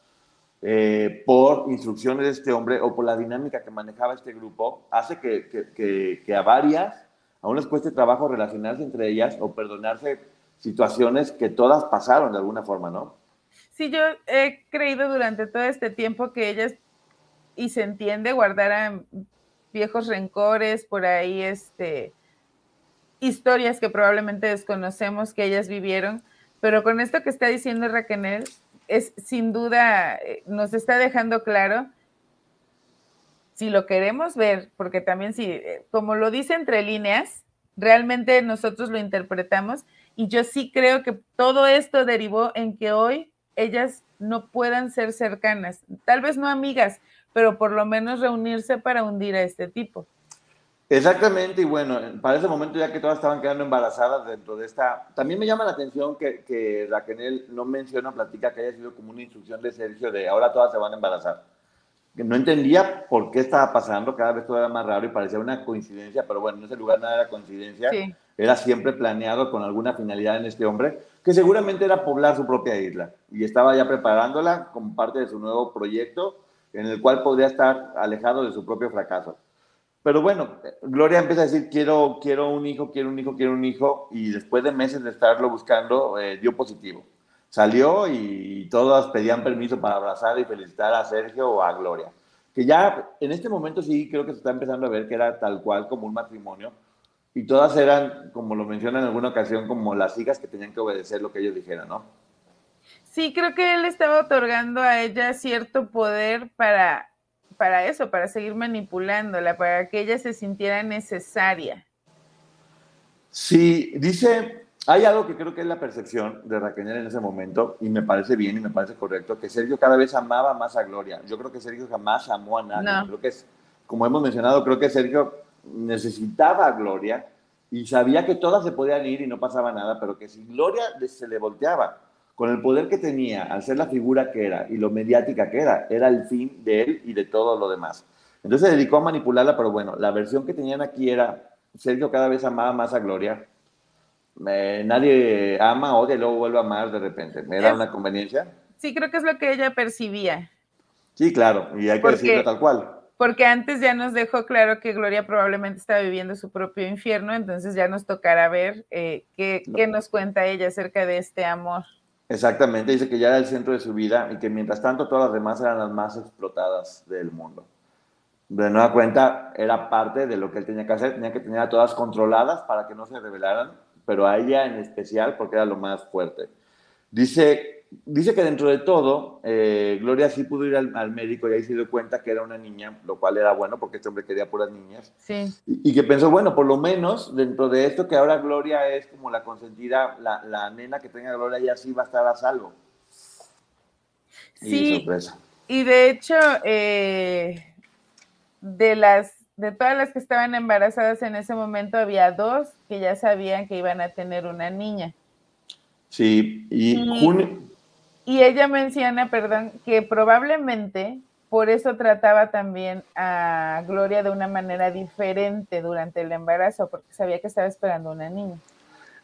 eh, por instrucciones de este hombre o por la dinámica que manejaba este grupo, hace que, que, que a varias aún les cueste trabajo relacionarse entre ellas o perdonarse situaciones que todas pasaron de alguna forma, ¿no? Sí, yo he creído durante todo este tiempo que ellas, y se entiende, guardaran viejos rencores, por ahí, este, historias que probablemente desconocemos que ellas vivieron, pero con esto que está diciendo Raquel, es sin duda, eh, nos está dejando claro si lo queremos ver, porque también si, eh, como lo dice entre líneas, realmente nosotros lo interpretamos y yo sí creo que todo esto derivó en que hoy ellas no puedan ser cercanas, tal vez no amigas, pero por lo menos reunirse para hundir a este tipo. Exactamente, y bueno, para ese momento ya que todas estaban quedando embarazadas dentro de esta... También me llama la atención que, que Raquel no menciona, platica que haya sido como una instrucción de Sergio de ahora todas se van a embarazar. No entendía por qué estaba pasando, cada vez todo era más raro y parecía una coincidencia, pero bueno, en ese lugar nada era coincidencia, era siempre planeado con alguna finalidad en este hombre, que seguramente era poblar su propia isla y estaba ya preparándola como parte de su nuevo proyecto en el cual podría estar alejado de su propio fracaso. Pero bueno, Gloria empieza a decir, quiero, quiero un hijo, quiero un hijo, quiero un hijo, y después de meses de estarlo buscando, eh, dio positivo salió y todas pedían permiso para abrazar y felicitar a Sergio o a Gloria. Que ya en este momento sí creo que se está empezando a ver que era tal cual como un matrimonio y todas eran, como lo menciona en alguna ocasión, como las hijas que tenían que obedecer lo que ellos dijeran, ¿no? Sí, creo que él estaba otorgando a ella cierto poder para, para eso, para seguir manipulándola, para que ella se sintiera necesaria. Sí, dice hay algo que creo que es la percepción de Raquel en ese momento, y me parece bien y me parece correcto, que Sergio cada vez amaba más a Gloria. Yo creo que Sergio jamás amó a nadie. Creo que es, como hemos mencionado, creo que Sergio necesitaba a Gloria y sabía que todas se podían ir y no pasaba nada, pero que si Gloria se le volteaba con el poder que tenía, al ser la figura que era y lo mediática que era, era el fin de él y de todo lo demás. Entonces se dedicó a manipularla, pero bueno, la versión que tenían aquí era Sergio cada vez amaba más a Gloria nadie ama, odia y luego vuelve a amar de repente. ¿Me da una conveniencia? Sí, creo que es lo que ella percibía. Sí, claro, y hay que decirlo tal cual. porque antes ya nos dejó claro que Gloria probablemente estaba viviendo su propio infierno, entonces ya nos tocará ver eh, qué, qué nos cuenta ella acerca de este amor. Exactamente, dice que ya era el centro de su vida y que mientras tanto todas las demás eran las más explotadas del mundo. De nueva cuenta, era parte de lo que él tenía que hacer, tenía que tener a todas controladas para que no se rebelaran, pero a ella en especial porque era lo más fuerte. Dice dice que dentro de todo, eh, Gloria sí pudo ir al, médico y ahí se dio cuenta que era una niña, lo cual era bueno porque este hombre quería puras niñas. Sí. Y, que pensó, bueno, por lo menos dentro de esto que ahora Gloria es como la consentida, la, nena que tenga Gloria ya sí va a estar a salvo. Sí. Y, sorpresa. y de hecho, eh, de las de todas las que estaban embarazadas en ese momento, había dos que ya sabían que iban a tener una niña. Sí, y, junio, y ella menciona, perdón, que probablemente por eso trataba también a Gloria de una manera diferente durante el embarazo, porque sabía que estaba esperando una niña.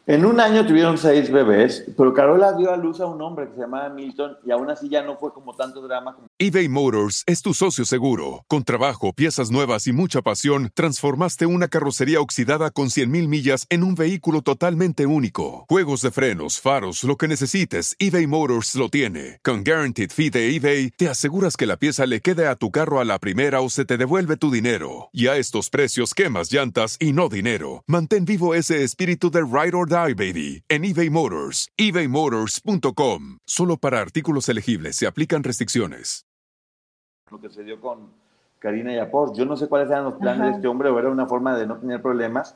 En un año tuvieron seis bebés, pero Carola dio a luz a un hombre que se llamaba Milton y aún así ya no fue como tanto drama. Como... eBay Motors es tu socio seguro. Con trabajo, piezas nuevas y mucha pasión, transformaste una carrocería oxidada con 100.000 millas en un vehículo totalmente único. Juegos de frenos, faros, lo que necesites, eBay Motors lo tiene. Con Guaranteed Fee de eBay, te aseguras que la pieza le quede a tu carro a la primera o se te devuelve tu dinero. Y a estos precios, quemas llantas y no dinero. Mantén vivo ese espíritu de Ride or Die, baby, en eBay Motors. ebaymotors.com. Solo para artículos elegibles se aplican restricciones. Lo que se dio con Karina y Apor. Yo no sé cuáles eran los planes de este hombre o era una forma de no tener problemas.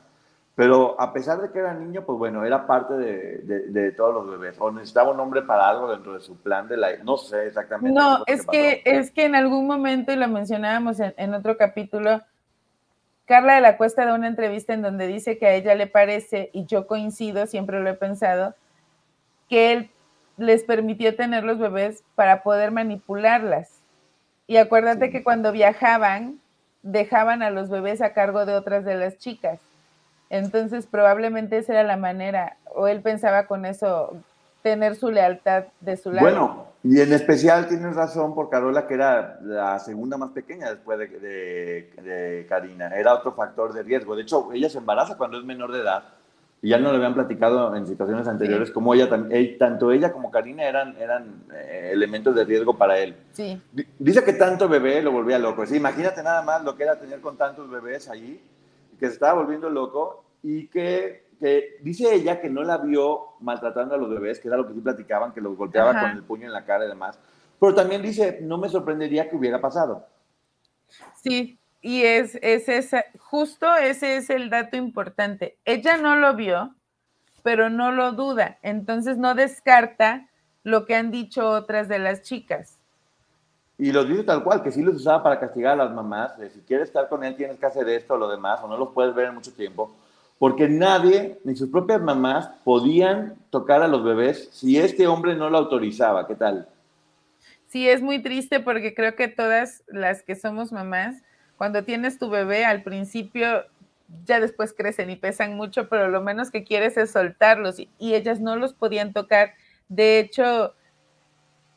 Pero a pesar de que era niño, pues bueno, era parte de, de, todos los bebés. O necesitaba un hombre para algo dentro de su plan de la... No sé exactamente. No, es que, es que en algún momento, y lo mencionábamos en, en otro capítulo, Carla de la Cuesta da una entrevista en donde dice que a ella le parece, y yo coincido, siempre lo he pensado, que él les permitió tener los bebés para poder manipularlas. Y acuérdate que cuando viajaban, dejaban a los bebés a cargo de otras de las chicas. Entonces, probablemente esa era la manera, o él pensaba con eso tener su lealtad de su lado. Bueno, y en especial tienes razón por Carola, que era la segunda más pequeña después de, de, Karina. Era otro factor de riesgo. De hecho, ella se embaraza cuando es menor de edad. Y ya no lo habían platicado en situaciones anteriores, como ella, tanto ella como Karina eran, eran eh, elementos de riesgo para él. Sí. Dice que tanto bebé lo volvía loco. Sí, imagínate nada más lo que era tener con tantos bebés allí, que se estaba volviendo loco y que que dice ella que no la vio maltratando a los bebés, que era lo que sí platicaban, que los golpeaba con el puño en la cara y demás. Pero también dice, no me sorprendería que hubiera pasado. Sí, y es, es esa, justo ese es el dato importante. Ella no lo vio, pero no lo duda. Entonces no descarta lo que han dicho otras de las chicas. Y los dice tal cual, que sí los usaba para castigar a las mamás, de si quieres estar con él tienes que hacer esto o lo demás, o no los puedes ver en mucho tiempo porque nadie, ni sus propias mamás, podían tocar a los bebés si este hombre no lo autorizaba. ¿Qué tal? Sí, es muy triste porque creo que todas las que somos mamás, cuando tienes tu bebé al principio, ya después crecen y pesan mucho, pero lo menos que quieres es soltarlos y, ellas no los podían tocar. De hecho,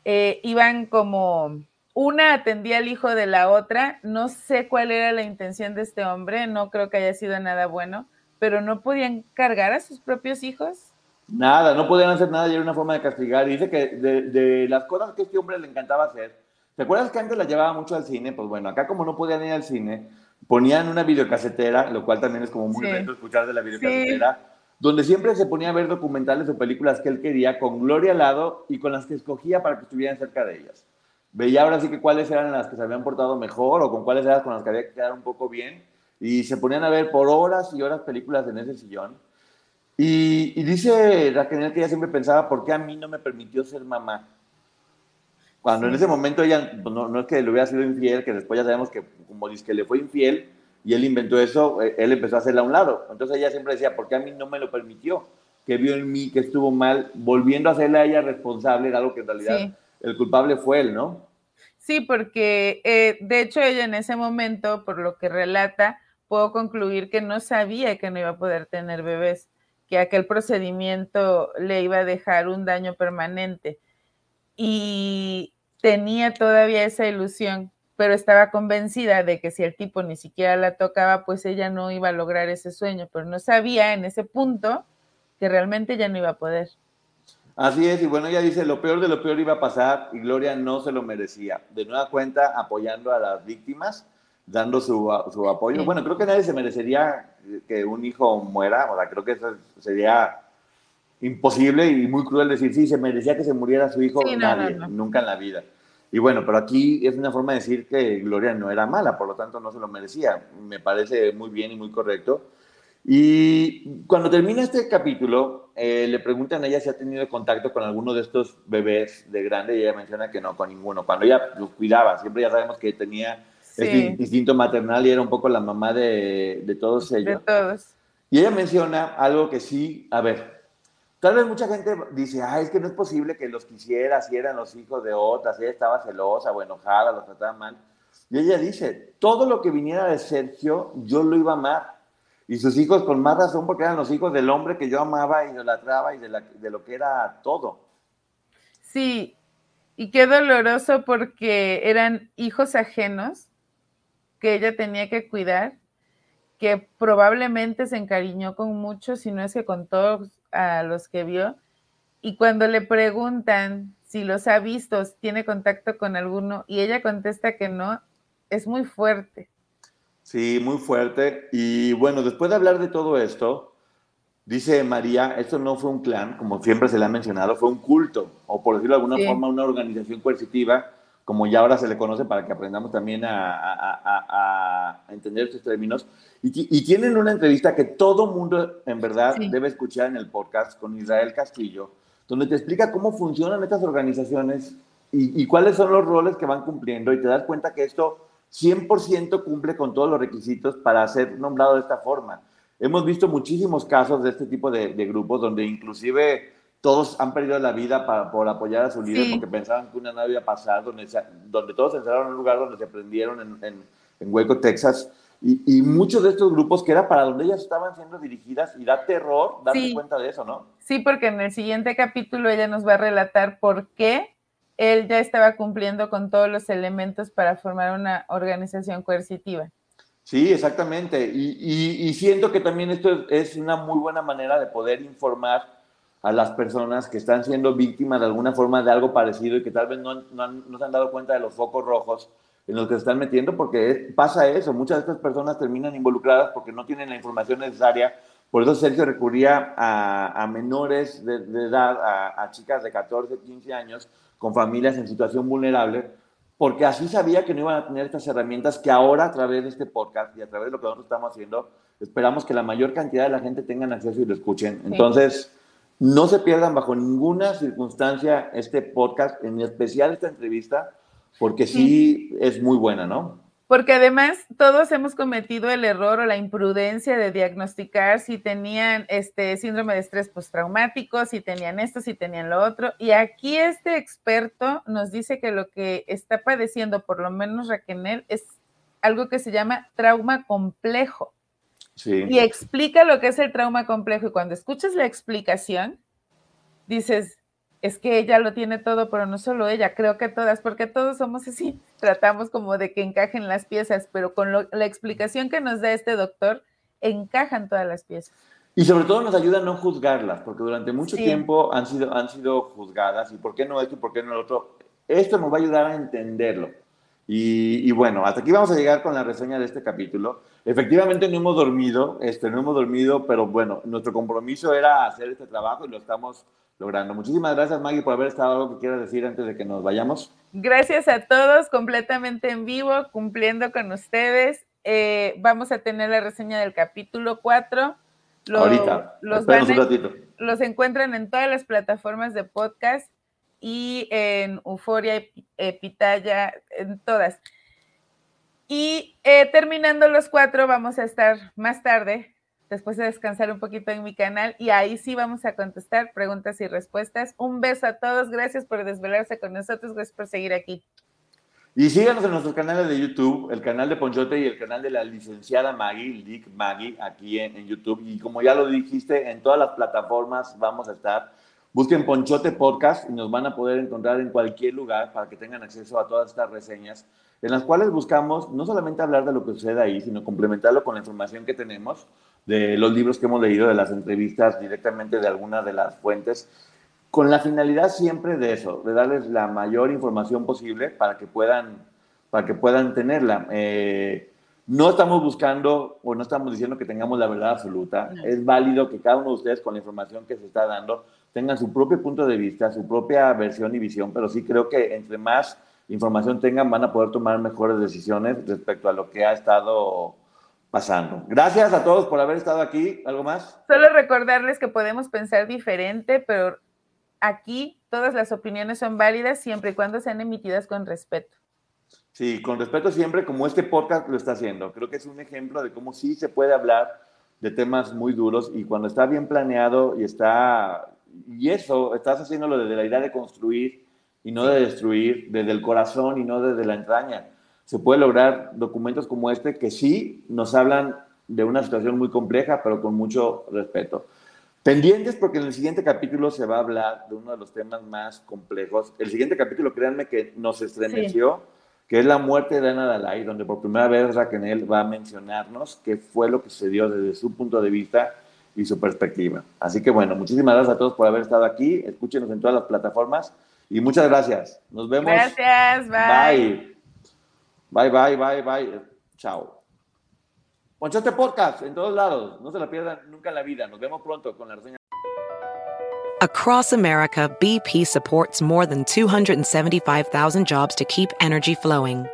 eh, iban como una atendía al hijo de la otra. No sé cuál era la intención de este hombre, no creo que haya sido nada bueno pero no podían cargar a sus propios hijos. Nada, no podían hacer nada y era una forma de castigar. Y dice que de, las cosas que este hombre le encantaba hacer, ¿te acuerdas que antes la llevaba mucho al cine? Pues bueno, acá como no podían ir al cine, ponían una videocasetera, lo cual también es como muy sí. escuchar de la videocasetera, donde siempre se ponía a ver documentales o películas que él quería con Gloria al lado y con las que escogía para que estuvieran cerca de ellas. Veía ahora sí que cuáles eran las que se habían portado mejor o con cuáles eran con las que había que quedar un poco bien y se ponían a ver por horas y horas películas en ese sillón. Y, dice Raquel que ella siempre pensaba, ¿por qué a mí no me permitió ser mamá? Cuando en ese momento ella, pues, no, no, es que le hubiera sido infiel, que después ya sabemos que como dice que le fue infiel y él inventó eso, eh, él empezó a hacerla a un lado. Entonces ella siempre decía, ¿por qué a mí no me lo permitió? Que vio en mí que estuvo mal, volviendo a hacerla a ella responsable de algo que en realidad el culpable fue él, ¿no? Sí, porque eh, de hecho ella en ese momento, por lo que relata, puedo concluir que no sabía que no iba a poder tener bebés, que aquel procedimiento le iba a dejar un daño permanente. Y tenía todavía esa ilusión, pero estaba convencida de que si el tipo ni siquiera la tocaba, pues ella no iba a lograr ese sueño, pero no sabía en ese punto que realmente ya no iba a poder. Así es, y bueno, ella dice, lo peor de lo peor iba a pasar y Gloria no se lo merecía. De nueva cuenta, apoyando a las víctimas, dando su, su apoyo. Bueno, creo que nadie se merecería que un hijo muera, o sea, creo que eso sería imposible y muy cruel decir, sí, se merecía que se muriera su hijo, nadie, nunca en la vida. Y bueno, pero aquí es una forma de decir que Gloria no era mala, por lo tanto no se lo merecía. Me parece muy bien y muy correcto. Y cuando termina este capítulo, eh, le preguntan a ella si ha tenido contacto con alguno de estos bebés de grande y ella menciona que no, con ninguno. Cuando ella los cuidaba, siempre ya sabemos que tenía este instinto maternal y era un poco la mamá de, de todos ellos. De todos. Y ella menciona algo que sí, a ver, Tal vez mucha gente dice, ah, es que no es posible que los quisiera si eran los hijos de otras, ella estaba celosa o enojada, los trataba mal. Y ella dice, todo lo que viniera de Sergio, yo lo iba a amar. Y sus hijos con más razón porque eran los hijos del hombre que yo amaba y idolatraba y de, de lo que era todo. Sí, y qué doloroso porque eran hijos ajenos que ella tenía que cuidar, que probablemente se encariñó con muchos, si no es que con todos a los que vio y cuando le preguntan si los ha visto, tiene contacto con alguno y ella contesta que no, es muy fuerte. Sí, muy fuerte. Y bueno, después de hablar de todo esto, dice María, esto no fue un clan, como siempre se le ha mencionado, fue un culto, o por decirlo de alguna forma, una organización coercitiva, como ya ahora se le conoce para que aprendamos también a, entender estos términos. Y, tienen una entrevista que todo mundo en verdad debe escuchar en el podcast con Israel Castillo, donde te explica cómo funcionan estas organizaciones y, cuáles son los roles que van cumpliendo y te das cuenta que esto 100% cumple con todos los requisitos para ser nombrado de esta forma. Hemos visto muchísimos casos de este tipo de, de grupos donde inclusive todos han perdido la vida para, por apoyar a su líder porque pensaban que una nave iba a pasar, donde, donde todos se encerraron en un lugar donde se prendieron en, en, en Hueco, Texas. Y, y, muchos de estos grupos que era para donde ellas estaban siendo dirigidas y da terror darse cuenta de eso, ¿no? Sí, porque en el siguiente capítulo ella nos va a relatar por qué él ya estaba cumpliendo con todos los elementos para formar una organización coercitiva. Sí, exactamente. Y, y, y siento que también esto es una muy buena manera de poder informar a las personas que están siendo víctimas de alguna forma de algo parecido y que tal vez no, no, se han dado cuenta de los focos rojos en los que se están metiendo, porque pasa eso, muchas de estas personas terminan involucradas porque no tienen la información necesaria. Por eso Sergio recurría a, a menores de, edad, a, a, chicas de 14, 15 años, con familias en situación vulnerable, porque así sabía que no iban a tener estas herramientas que ahora a través de este podcast y a través de lo que nosotros estamos haciendo, esperamos que la mayor cantidad de la gente tengan acceso y lo escuchen. Entonces... No se pierdan bajo ninguna circunstancia este podcast, en especial esta entrevista, porque sí, es muy buena, ¿no? Porque además todos hemos cometido el error o la imprudencia de diagnosticar si tenían este síndrome de estrés postraumático, si tenían esto, si tenían lo otro. Y aquí este experto nos dice que lo que está padeciendo, por lo menos Raquel, es algo que se llama trauma complejo. Y explica lo que es el trauma complejo. Y cuando escuchas la explicación, dices, es que ella lo tiene todo, pero no solo ella, creo que todas, porque todos somos así, tratamos como de que encajen las piezas, pero con la explicación que nos da este doctor, encajan todas las piezas. Y sobre todo nos ayuda a no juzgarlas, porque durante mucho tiempo han sido, han sido juzgadas, y por qué no esto y por qué no lo otro. Esto nos va a ayudar a entenderlo. Y, bueno, hasta aquí vamos a llegar con la reseña de este capítulo. Efectivamente no hemos dormido, este, no hemos dormido, pero bueno, nuestro compromiso era hacer este trabajo y lo estamos logrando. Muchísimas gracias Maggie por haber estado. ¿Algo que quieras decir antes de que nos vayamos? Gracias a todos, completamente en vivo, cumpliendo con ustedes. Eh, vamos a tener la reseña del capítulo 4. Ahorita, los, los encuentran en todas las plataformas de podcast y en Euforia, Pitaya, en todas. Y eh, terminando los cuatro, vamos a estar más tarde, después de descansar un poquito en mi canal, y ahí sí vamos a contestar preguntas y respuestas. Un beso a todos, gracias por desvelarse con nosotros, gracias por seguir aquí. Y síganos en nuestros canales de YouTube, el canal de Ponchote y el canal de la licenciada Maggie, Lick Maggie, aquí en, en YouTube. Y como ya lo dijiste, en todas las plataformas vamos a estar Busquen Ponchote Podcast y nos van a poder encontrar en cualquier lugar para que tengan acceso a todas estas reseñas, en las cuales buscamos no solamente hablar de lo que sucede ahí, sino complementarlo con la información que tenemos de los libros que hemos leído, de las entrevistas directamente de algunas de las fuentes, con la finalidad siempre de eso, de darles la mayor información posible para que puedan, para que puedan tenerla. Eh, no estamos buscando o no estamos diciendo que tengamos la verdad absoluta. Es válido que cada uno de ustedes con la información que se está dando tengan su propio punto de vista, su propia versión y visión, pero sí creo que entre más información tengan van a poder tomar mejores decisiones respecto a lo que ha estado pasando. Gracias a todos por haber estado aquí. ¿Algo más? Solo recordarles que podemos pensar diferente, pero aquí todas las opiniones son válidas siempre y cuando sean emitidas con respeto. Sí, con respeto siempre, como este podcast lo está haciendo. Creo que es un ejemplo de cómo sí se puede hablar de temas muy duros y cuando está bien planeado y está y eso, estás haciéndolo desde la idea de construir y no de destruir, desde el corazón y no desde la entraña. Se puede lograr documentos como este que sí nos hablan de una situación muy compleja, pero con mucho respeto. Pendientes porque en el siguiente capítulo se va a hablar de uno de los temas más complejos. El siguiente capítulo, créanme que nos estremeció, que es la muerte de Ana Dalai, donde por primera vez Raquel va a mencionarnos qué fue lo que sucedió desde su punto de vista y su perspectiva. Así que bueno, muchísimas gracias a todos por haber estado aquí. Escúchenos en todas las plataformas y muchas gracias. Nos vemos. Gracias, bye. Bye, bye, bye, bye. Chao. Ponchote Podcast en todos lados. No se la pierdan nunca en la vida. Nos vemos pronto con la reseña. Across America, BP supports more than 275,000 jobs to keep energy flowing.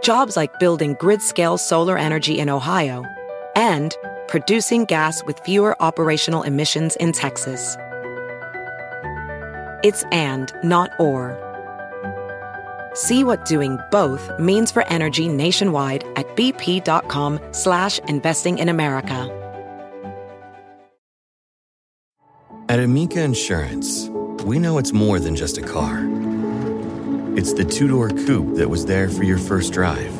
Jobs like building grid-scale solar energy in Ohio and producing gas with fewer operational emissions in Texas. It's and, not or. See what doing both means for energy nationwide at bp.com slash investing in America. At Amica Insurance, we know it's more than just a car. It's the two-door coupe that was there for your first drive